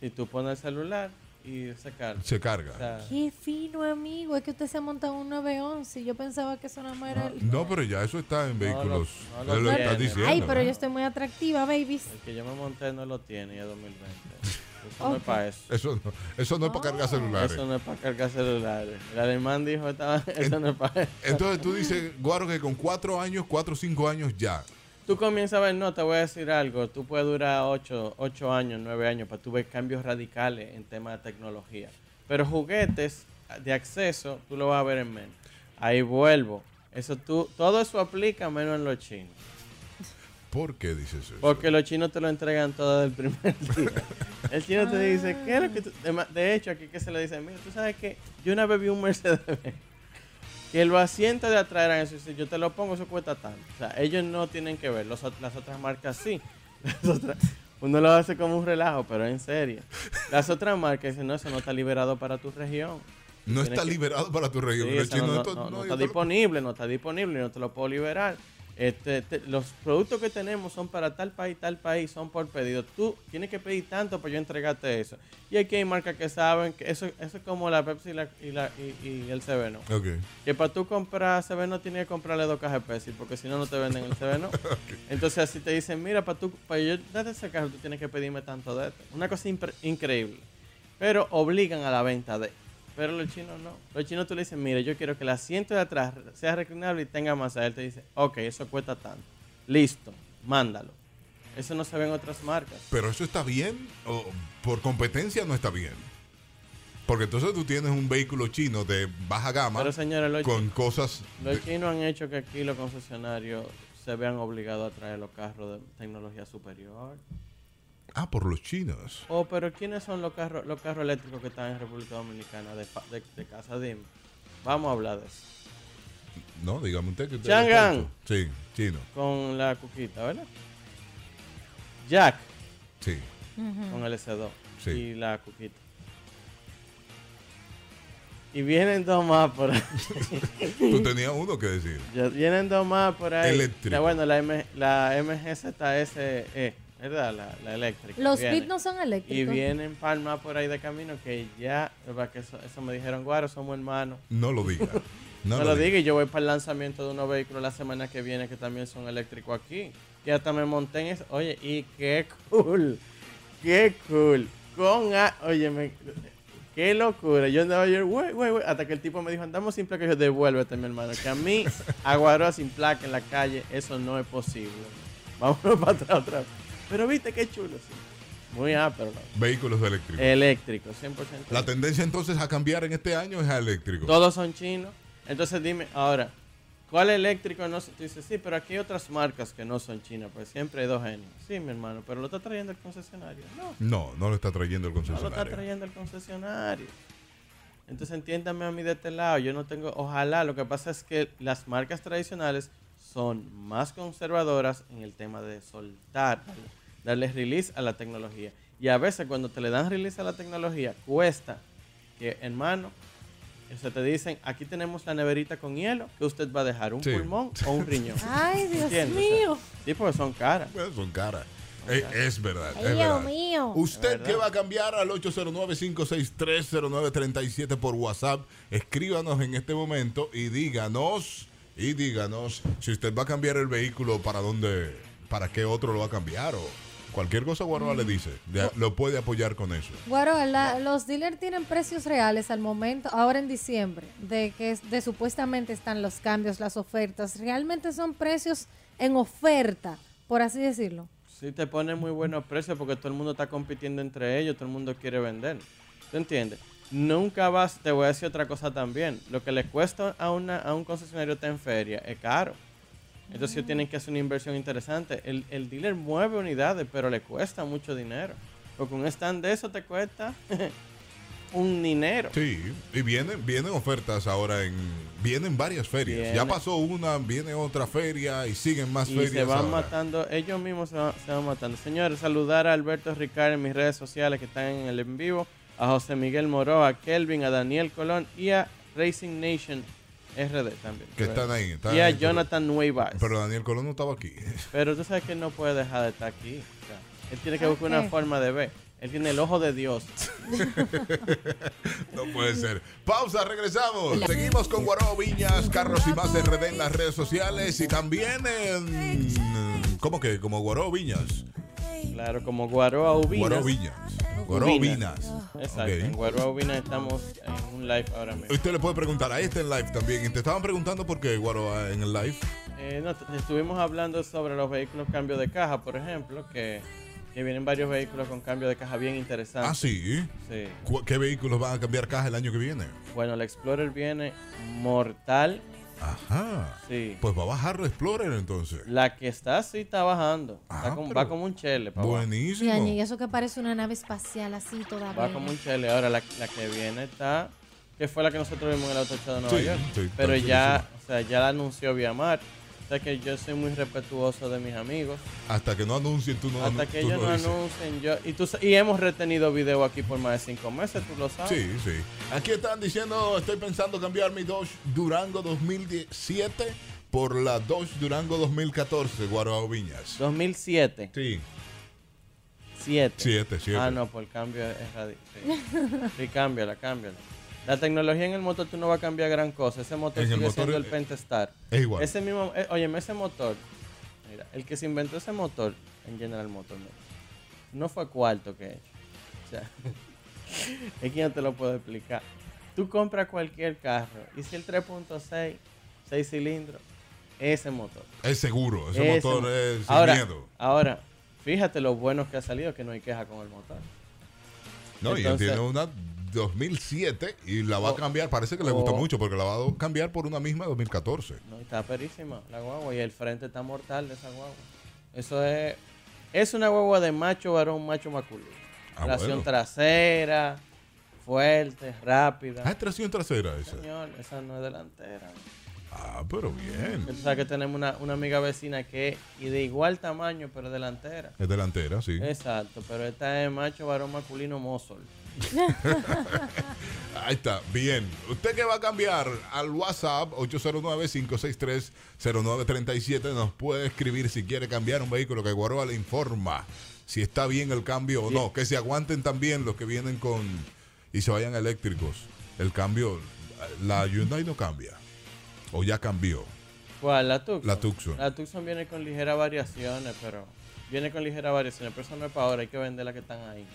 Si tú pones el celular y se carga. Se carga. O sea, Qué fino, amigo. Es que usted se ha montado un 911. Yo pensaba que eso nada más era el... No, pero ya eso está en vehículos. no lo Él lo está tiene. diciendo. Ay, pero ¿no? yo estoy muy atractiva, babies. el que yo me monté no lo tiene y es 2020. Eso no es para eso. Eso no, eso no es para cargar celulares. Eso no es para cargar celulares. El alemán dijo, estaba, eso no es para eso. Entonces tú dices, Guaro, que con cuatro años, cuatro o cinco años ya. Tú comienzas a ver, no, te voy a decir algo, tú puedes durar 8, ocho años, 9 años para tú ver cambios radicales en temas de tecnología. Pero juguetes de acceso, tú lo vas a ver en menos. Ahí vuelvo. Eso tú, todo eso aplica menos en los chinos. ¿Por qué dices eso? Porque los chinos te lo entregan todo del primer día. El chino te dice, ¿qué es lo que tú-?" De hecho, aquí que se le dice, mira, tú sabes que yo una vez vi un Mercedes que los asientos de atrás eran eso. y si yo te lo pongo, eso cuesta tanto. O sea, ellos no tienen que ver. Los las otras marcas sí. Las otras- uno lo hace como un relajo, pero en serio. Las otras marcas dicen, no, eso no está liberado para tu región. No Tienes está que- liberado para tu región. Sí, no, está lo- disponible, no está disponible, no te lo puedo liberar. Este, te- los productos que tenemos son para tal país, tal país, son por pedido. Tú tienes que pedir tanto para yo entregarte eso. Y aquí hay marcas que saben que eso, eso es como la Pepsi y, la, y, la- y- y el Seveno. Ok. Que para tú comprar Seveno tienes que comprarle dos cajas de Pepsi, porque si no, no te venden el Seveno. Entonces así te dicen, mira, para tú, para yo darte ese carro, tú tienes que pedirme tanto de esto. Una cosa increíble. Pero obligan a la venta de. Pero los chinos no. Los chinos tú le dices, mira, yo quiero que el asiento de atrás sea reclinable y tenga masa. Él te dice, ok, eso cuesta tanto. Listo, mándalo. Eso no se ve en otras marcas. Pero eso está bien o por competencia no está bien. Porque entonces tú tienes un vehículo chino de baja gama Pero señores, los, con cosas. los de- chinos han hecho que aquí los concesionarios se vean obligados a traer los carros de tecnología superior. Ah, por los chinos. Oh, pero ¿quiénes son los carros, los carros eléctricos que están en República Dominicana de, de, de casa DIM? Vamos a hablar de eso. No, dígame usted que usted Chang'an. Sí, chino. Con la cuquita, ¿verdad? Jack Sí. con el S2 Sí. y la cuquita. Y vienen dos más por ahí. Tú tenías uno que decir. Ya vienen dos más por ahí. Eléctrico. La- bueno, la, M, la MGZSE, ¿verdad? La, la eléctrica. Los viene. No son Y eléctricos. vienen palmas por ahí de camino que ya, que eso, eso me dijeron, Guaro, somos hermanos. No lo diga. No, No, lo lo diga. diga y yo voy para el lanzamiento de unos vehículos la semana que viene que también son eléctricos aquí. Que hasta me monté en eso. Oye, y qué cool. Qué cool. Con a, oye, me, qué locura. Yo andaba yo, güey, güey, güey, hasta que el tipo me dijo, andamos sin placa. Y yo, devuélvete, mi hermano. Que a mí, aguaró sin placa en la calle, eso no es posible. Vámonos para atrás otra vez. Pero viste qué chulo, sí. Muy ápero. ¿no? Vehículos eléctricos. Eléctrico, 100%. La tendencia entonces a cambiar en este año es a eléctrico. Todos son chinos. Entonces dime, ahora, ¿cuál eléctrico no? son? Tú dices, sí, pero aquí hay otras marcas que no son chinas, pues siempre hay dos genios. Sí, mi hermano, pero lo está trayendo el concesionario. No, No, no lo está trayendo el no lo está concesionario. trayendo el concesionario. Entonces entiéndame a mí de este lado. Yo no tengo, ojalá, lo que pasa es que las marcas tradicionales son más conservadoras en el tema de soltar, darle release a la tecnología. Y a veces cuando te le dan release a la tecnología, cuesta que, hermano, o sea, te dicen, aquí tenemos la neverita con hielo, que usted va a dejar un Sí. pulmón o un riñón. Ay, Dios ¿Entiendes? O sea, mío. sí, porque son caras. Bueno, son caras. Eh, es verdad. Ay, es Dios verdad. mío. Usted verdad. que va a cambiar al 809-563-0937 por WhatsApp, escríbanos en este momento y díganos, y díganos si usted va a cambiar el vehículo, para dónde, para qué otro lo va a cambiar o cualquier cosa Guaroa le dice, le- lo puede apoyar con eso. Bueno, la- los dealers tienen precios reales al momento, ahora en diciembre, de que de supuestamente están los cambios, las ofertas. Realmente son precios en oferta, por así decirlo. Sí, te pone muy buenos precios porque todo el mundo está compitiendo entre ellos, todo el mundo quiere vender. ¿Tú entiendes? Nunca vas, te voy a decir otra cosa también. Lo que le cuesta a, una, a un concesionario está en feria es caro. Entonces ellos tienen que hacer una inversión interesante. El, el dealer mueve unidades, pero le cuesta mucho dinero. Porque un stand de eso te cuesta un dinero. Sí, y vienen, vienen ofertas ahora en. Vienen varias ferias. Ya pasó una, viene otra feria y siguen más y ferias. se van ahora. matando, ellos mismos se van, se van matando. Señores, saludar a Alberto Ricard en mis redes sociales que están en el en vivo, a José Miguel Moró, a Kelvin, a Daniel Colón y a Racing Nation RD también. Que están ahí, están y a ahí, pero- Jonathan Nuevas. Pero Daniel Colón no estaba aquí. Pero tú sabes que él no puede dejar de estar aquí. O sea, él tiene que buscar una forma de ver. Él tiene el ojo de Dios. No puede ser. Pausa, regresamos. Seguimos con Guarao Viñas, Carros y más RD en las redes sociales y también en. ¿Cómo que? Como Guarao Viñas. Claro, como Guaroa Ubinas. Guarao Vinas. Exacto. En Guaroa Ubinas estamos en un live ahora mismo. Usted le puede preguntar, ahí está en live también. Y te estaban preguntando por qué Guarao en el live. Eh, no, estuvimos hablando sobre los vehículos cambio de caja, por ejemplo, que, que vienen varios vehículos con cambio de caja bien interesantes. Ah, sí. Sí. ¿Cu- ¿Qué vehículos van a cambiar caja el año que viene? Bueno, el Explorer viene mortal. Ajá. Sí. Pues va a bajar el Explorer entonces. La que está así está bajando. Está Ah, como- va como un chele. pa'. Buenísimo. Y eso que parece una nave espacial así todavía. Va como un chele. Ahora la, la que viene está. Que fue la que nosotros vimos en el auto de Nueva Sí, York. sí, Pero ya, o sea, ya la anunció Viamar. O sea que yo soy muy respetuoso de mis amigos. Hasta que no anuncien, tú no Hasta anu- que tú ellos no dices. anuncien, yo. Y, tú, y hemos retenido video aquí por más de cinco meses, tú lo sabes. Sí, sí. Aquí están diciendo, estoy pensando cambiar mi Dodge Durango 2017 por la Dodge Durango 2014, Guarao Viñas. 2007. Sí. 7. Siete, siete. Ah, no, por el cambio es radi- Sí, sí cámbiala, cámbiala. La tecnología en el motor tú no vas a cambiar gran cosa. Ese motor En el sigue motor siendo el Pentastar. es igual. Ese mismo, eh, óyeme, ese motor, mira, el que se inventó ese motor en General Motors, no fue cuarto que he hecho. O sea, es que no te lo puedo explicar. Tú compras cualquier carro y si el 3.6, 6 cilindros, ese motor. Es seguro, ese, motor mo- es sin ahora, miedo. Ahora, fíjate lo bueno que ha salido, que no hay queja con el motor. No, y Entonces- tiene una 2007 y la va a Oh. cambiar, parece que le gusta Oh. mucho porque la va a cambiar por una misma 2014. No, está perísima la guagua y el frente está mortal de esa guagua. Eso es es una guagua de macho varón, macho masculino. Ah, Tracción bueno. trasera, fuerte, rápida. Ah, es tracción trasera esa. Señor, esa no es delantera. Ah, pero bien. Tú sabes que tenemos una, una amiga vecina que es y de igual tamaño, pero delantera. Es delantera, sí. Exacto, pero esta es macho varón masculino Mozol. Ahí está, bien. Usted que va a cambiar al WhatsApp 809-563-0937 nos puede escribir si quiere cambiar un vehículo que Guaroa le informa si está bien el cambio o no. Que se aguanten también los que vienen con y se vayan eléctricos. El cambio, la Hyundai no cambia. O ya cambió. ¿Cuál? La Tucson. La Tucson. La Tucson viene con ligeras variaciones, pero viene con ligeras variaciones. Pero eso no es para ahora, hay que vender las que están ahí.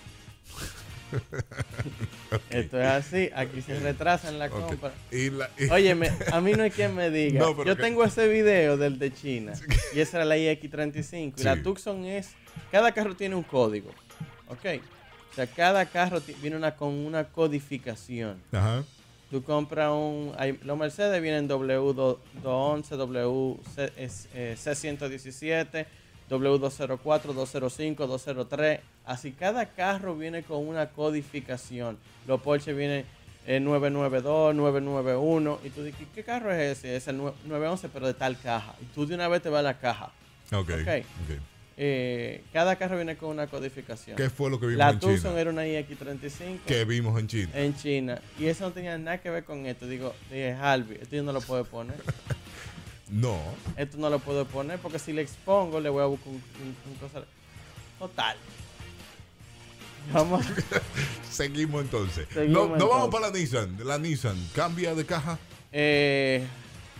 Esto es así, aquí se retrasan la compra. Y la- y- Óyeme, a mí no hay quien me diga. No, Yo que- tengo ese video del de China y esa era la iX35. Y la Tucson es, cada carro tiene un código, ¿ok? O sea, cada carro viene una, con una codificación. Ajá. Tú compras un. hay- los Mercedes vienen W211, WC117, W204, 205, 203. Así cada carro viene con una codificación. Los Porsche vienen eh, 992, 991. Y tú dices, ¿qué carro es ese? Es el nue- 911, pero de tal caja. Y tú de una vez te vas a la caja. Ok, Ok. ok. Eh, cada carro viene con una codificación. ¿Qué fue lo que vimos La en Tucson China? era una iX35 Que vimos en China. en China. Y eso no tenía nada que ver con esto. Digo, dije, Harvey, esto yo no lo puedo poner. No. Esto no lo puedo poner porque si le expongo le voy a buscar un, un- un cosa. Total. Vamos. Seguimos entonces. Seguimos no, no vamos para la Nissan. La Nissan cambia de caja. Eh,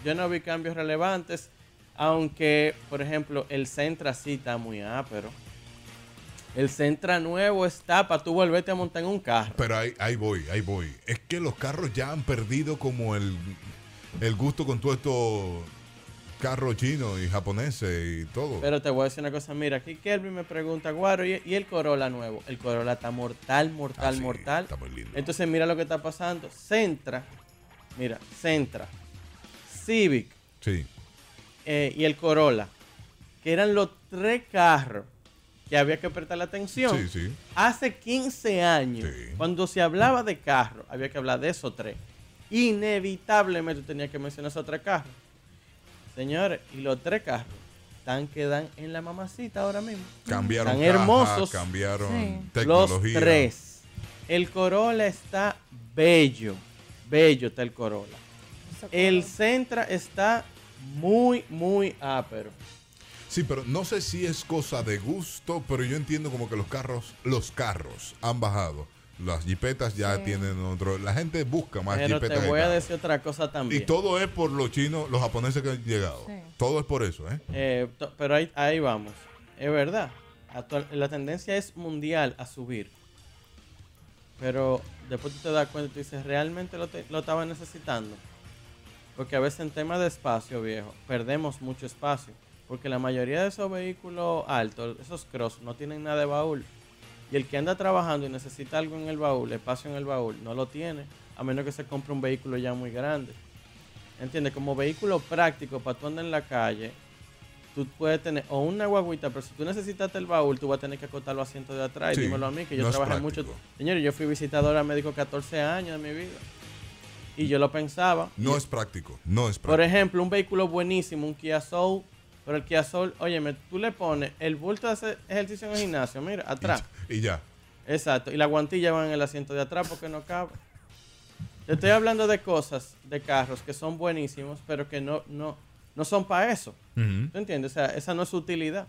yo no vi cambios relevantes. Aunque, por ejemplo, el Centra sí está muy ápero. El Centra nuevo está para tú volverte a montar en un carro. Pero ahí, ahí voy, ahí voy. Es que los carros ya han perdido como el, el gusto con todo estos carros chinos y japoneses y todo. Pero te voy a decir una cosa, mira, aquí Kelvin me pregunta, Guaro, ¿y, y el Corolla nuevo? El Corolla está mortal, mortal, mortal. Entonces mira lo que está pasando. Centra, mira, Centra, Civic, Sí. eh, y el Corolla, que eran los tres carros que había que prestar la atención. Sí, sí. Hace 15 años, cuando se hablaba de carro, había que hablar de esos tres. Inevitablemente tenía que mencionar esos tres carros. Señores, y los tres carros están que dan en la mamacita ahora mismo. Cambiaron Están caja, hermosos. cambiaron Los tecnología. tres. El Corolla está bello. Bello está el Corolla. El Sentra está muy, muy ápero. Sí, pero no sé si es cosa de gusto, pero yo entiendo como que los carros, los carros han bajado. Las jipetas ya Sí. tienen otro. La gente busca más Pero te jipetas. que voy a decir otra cosa también. Y todo es por los chinos, los japoneses que han llegado. Todo es por eso, ¿eh? Eh, to- pero ahí, ahí vamos. Es verdad. Actual- la tendencia es mundial a subir. Pero después tú te das cuenta y tú dices, ¿realmente lo, te- lo estaba necesitando? Porque a veces en tema de espacio, viejo, perdemos mucho espacio. Porque la mayoría de esos vehículos altos, esos cross, no tienen nada de baúl. Y el que anda trabajando y necesita algo en el baúl, espacio en el baúl, no lo tiene. A menos que se compre un vehículo ya muy grande. ¿Entiendes? Como vehículo práctico para tú andar en la calle, tú puedes tener o una guaguita, pero si tú necesitas el baúl, tú vas a tener que acotar los asientos de atrás. Sí, y dímelo a mí, que yo no trabajé mucho. Señores, yo fui visitadora médico 14 años de mi vida. Y yo lo pensaba. No es práctico, no es práctico. Por ejemplo, un vehículo buenísimo, un Kia Soul. Pero el Kia Soul, óyeme, tú le pones el bulto de hacer ejercicio en el gimnasio, mira, atrás. Y ya. Exacto. Y la guantilla va en el asiento de atrás porque no cabe. Te estoy hablando de cosas, de carros que son buenísimos, pero que no, no, no son para eso. Ujú. ¿Tú entiendes? O sea, esa no es su utilidad.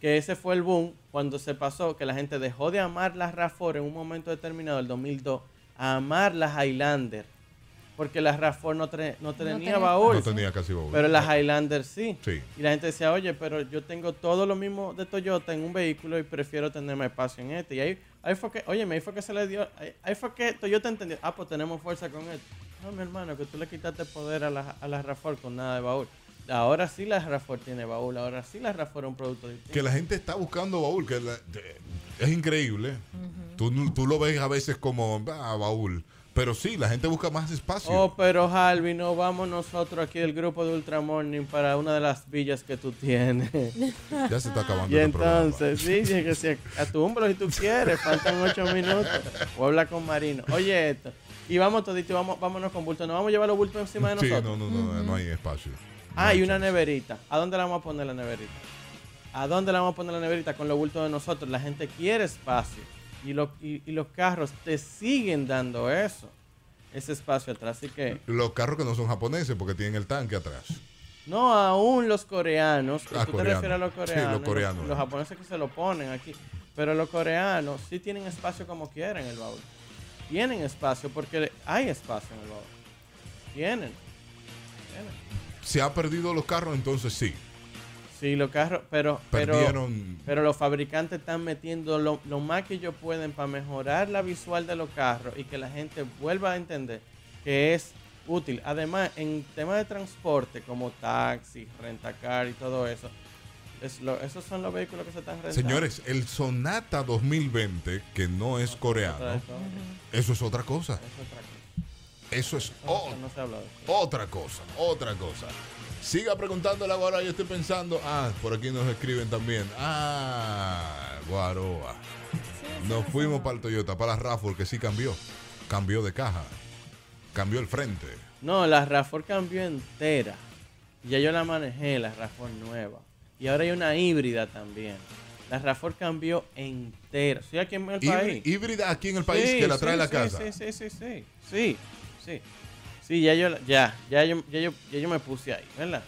Que ese fue el boom cuando se pasó, que la gente dejó de amar las RAV4 en un momento determinado, el 2002, a amar las Highlander. Porque las RAV4 no, tre- no tenía tenía baúl. No tenía casi baúl. Pero las Highlander sí. Sí. Y la gente decía, oye, pero yo tengo todo lo mismo de Toyota en un vehículo y prefiero tener más espacio en este. Y ahí, ahí fue que, oye, ahí fue que se le dio, ahí, ahí fue que Toyota entendió, ah, pues tenemos fuerza con esto. No, mi hermano, que tú le quitaste poder a la, a la RAV4 con nada de baúl. Ahora sí la RAV4 tiene baúl, ahora sí la RAV4 es un producto distinto. Que la gente está buscando baúl, que la- de- es increíble. tú, tú lo ves a veces como ah, baúl. Pero sí, la gente busca más espacio. Oh, pero Harvey, no vamos nosotros aquí del grupo de Ultramorning para una de las villas que tú tienes. Ya se está acabando Y este programa. entonces, sí, sí, que si a tu hombro si tú quieres, faltan ocho minutos. O habla con Marino. Oye esto. Y vamos todito, vamos, vámonos con bulto. ¿No vamos a llevar los bultos encima de Sí, nosotros? no, no, no, no hay espacio. Ah, y una neverita. ¿A dónde la vamos a poner la neverita? ¿A dónde la vamos a poner la neverita con los bultos de nosotros? La gente quiere espacio. Y, lo- y, y los carros te siguen dando eso. Ese espacio atrás. Así que, Los carros que no son japoneses porque tienen el tanque atrás. no aún los coreanos. Ah, tú te coreanos. refieres a los Sí, los coreanos. coreanos. Los, japoneses que se lo ponen aquí. Pero los coreanos sí tienen espacio como quieren en el baúl. Tienen espacio porque hay espacio en el baúl. Tienen. Tienen. Se ha perdido los carros, entonces sí. Sí, los carros, pero, pero, Perdieron- pero los fabricantes están metiendo lo, lo más que ellos pueden para mejorar la visual de los carros y que la gente vuelva a entender que es útil. Además, en temas de transporte como taxi, rentacar y todo eso, es lo- esos son los vehículos que se están rentando. Señores, el Sonata 2020, que no es coreano, eso es otra cosa. Eso es o- no se habla de eso. otra cosa, otra cosa. Siga preguntándole ahora, yo estoy pensando. Ah, por aquí nos escriben también. Ah, Guaroa. Nos fuimos para el Toyota, para la RAV4, que sí cambió. Cambió de caja. Cambió el frente. No, la RAV4 cambió entera. Ya yo la manejé, la RAV4 nueva. Y ahora hay una híbrida también. La RAV4 cambió entera. Estoy aquí en el país. híbrida aquí en el país Sí, que la trae a la sí, casa. Sí, sí, sí, sí. Sí, sí. Sí, ya yo, ya, ya yo, ya yo, ya yo me puse ahí, ¿verdad?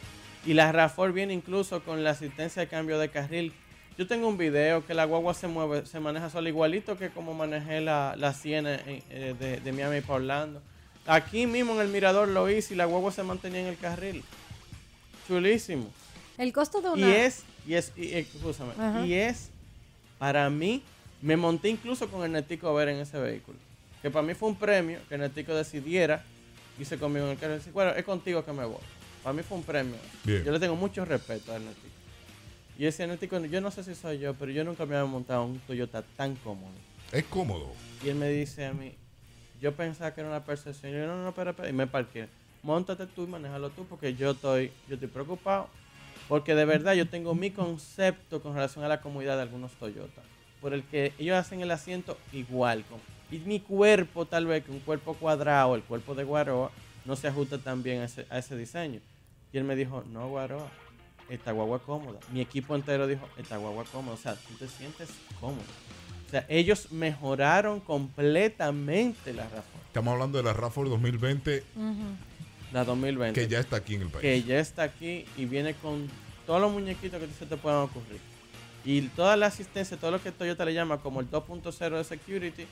Y la RAV4 viene incluso con la asistencia de cambio de carril. Yo tengo un video que la guagua se mueve, se maneja sola igualito que como manejé la, la Siena en- eh, de, de Miami para Orlando. Aquí mismo en el mirador lo hice y la guagua se mantenía en el carril. Chulísimo. El costo de una... Y es, y es, y, escúchame, Ajá. y es, para mí, me monté incluso con el Netico a ver en ese vehículo. Que para mí fue un premio que el Netico decidiera irse conmigo en el carro y decir, bueno, es contigo que me voy. Para mí fue un premio. Bien. Yo le tengo mucho respeto al Netico. Y ese Netico, yo no sé si soy yo, pero yo nunca me había montado un Toyota tan cómodo. Es cómodo. Y él me dice a mí, yo pensaba que era una percepción. Y yo, no, no, espera, espera. Y me parqué. Móntate tú y manéjalo tú porque yo estoy, yo estoy preocupado. Porque de verdad yo tengo mi concepto con relación a la comodidad de algunos Toyota. Por el que ellos hacen el asiento igual. con- y mi cuerpo, tal vez, que un cuerpo cuadrado, el cuerpo de Guaroa, no se ajusta tan bien a ese, a ese diseño. Y él me dijo, no, Guaroa, esta guagua cómoda. Mi equipo entero dijo, esta guagua cómoda. O sea, tú te sientes cómodo. O sea, ellos mejoraron completamente la RAV4. Estamos hablando de la RAV4 2020 La 2020. que ya está aquí en el país. que ya está aquí y viene con todos los muñequitos que se te puedan ocurrir. Y toda la asistencia, todo lo que Toyota le llama como el 2.0 de security,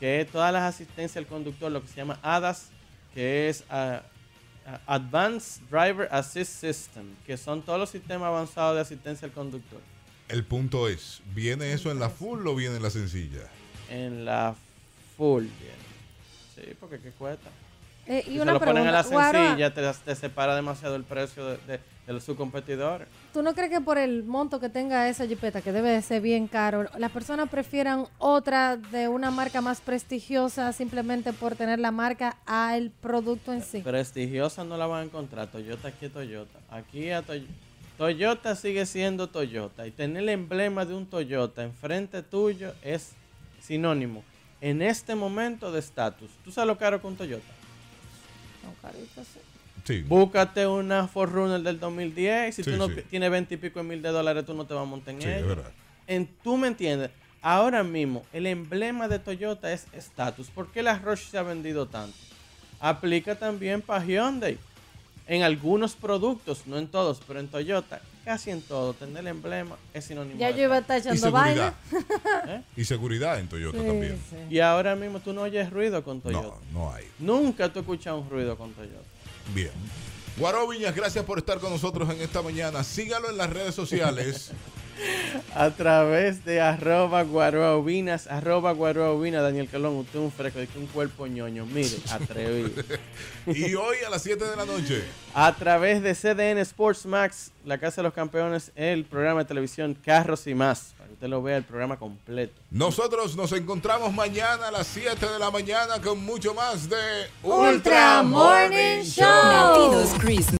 que es todas las asistencias al conductor, lo que se llama ADAS, que es ah, ah, Advanced Driver Assist System, que son todos los sistemas avanzados de asistencia al conductor. El punto es, ¿viene eso en la full o viene en la sencilla? En la full, bien. Sí, porque qué cuesta. Eh, y si una se lo ponen a la sencilla, te, te separa demasiado el precio de, de, de sus competidores. ¿Tú no crees que por el monto que tenga esa jipeta, que debe de ser bien caro, las personas prefieran otra de una marca más prestigiosa simplemente por tener la marca al producto en sí? Prestigiosa no la van a encontrar. Toyota aquí es Toyota. Aquí a Toy- Toyota sigue siendo Toyota. Y tener el emblema de un Toyota enfrente tuyo es sinónimo en este momento de estatus. ¿Tú sabes lo caro que un Toyota? Son sí. Sí. Búscate una Forerunner del 2010. Si Sí, tú no sí. tienes 20 y pico de mil de dólares, tú no te vas a montar en Sí, es ella. verdad. En, ¿Tú me entiendes? Ahora mismo, el emblema de Toyota es estatus. ¿Por qué la Rush se ha vendido tanto? Aplica también para Hyundai. En algunos productos, no en todos, pero en Toyota, casi en todo, tener el emblema es sinónimo Ya de yo iba a estar Y echando vaina. seguridad. ¿Eh? Y seguridad en Toyota Sí, también. sí. Y ahora mismo tú no oyes ruido con Toyota. No, no hay. Nunca tú escuchas un ruido con Toyota. Bien. Guaro Viñas, gracias por estar con nosotros en esta mañana. Sígalo en las redes sociales. A través de arroba guarobinas, arroba guarobinas, Daniel Colón, usted es un fresco, de que un cuerpo ñoño, mire, atrevido. y hoy a las 7 de la noche. A través de CDN Sports Max, la Casa de los Campeones, el programa de televisión Carros y más, para que usted lo vea el programa completo. Nosotros nos encontramos mañana a las 7 de la mañana con mucho más de Ultra Morning Show. Christmas.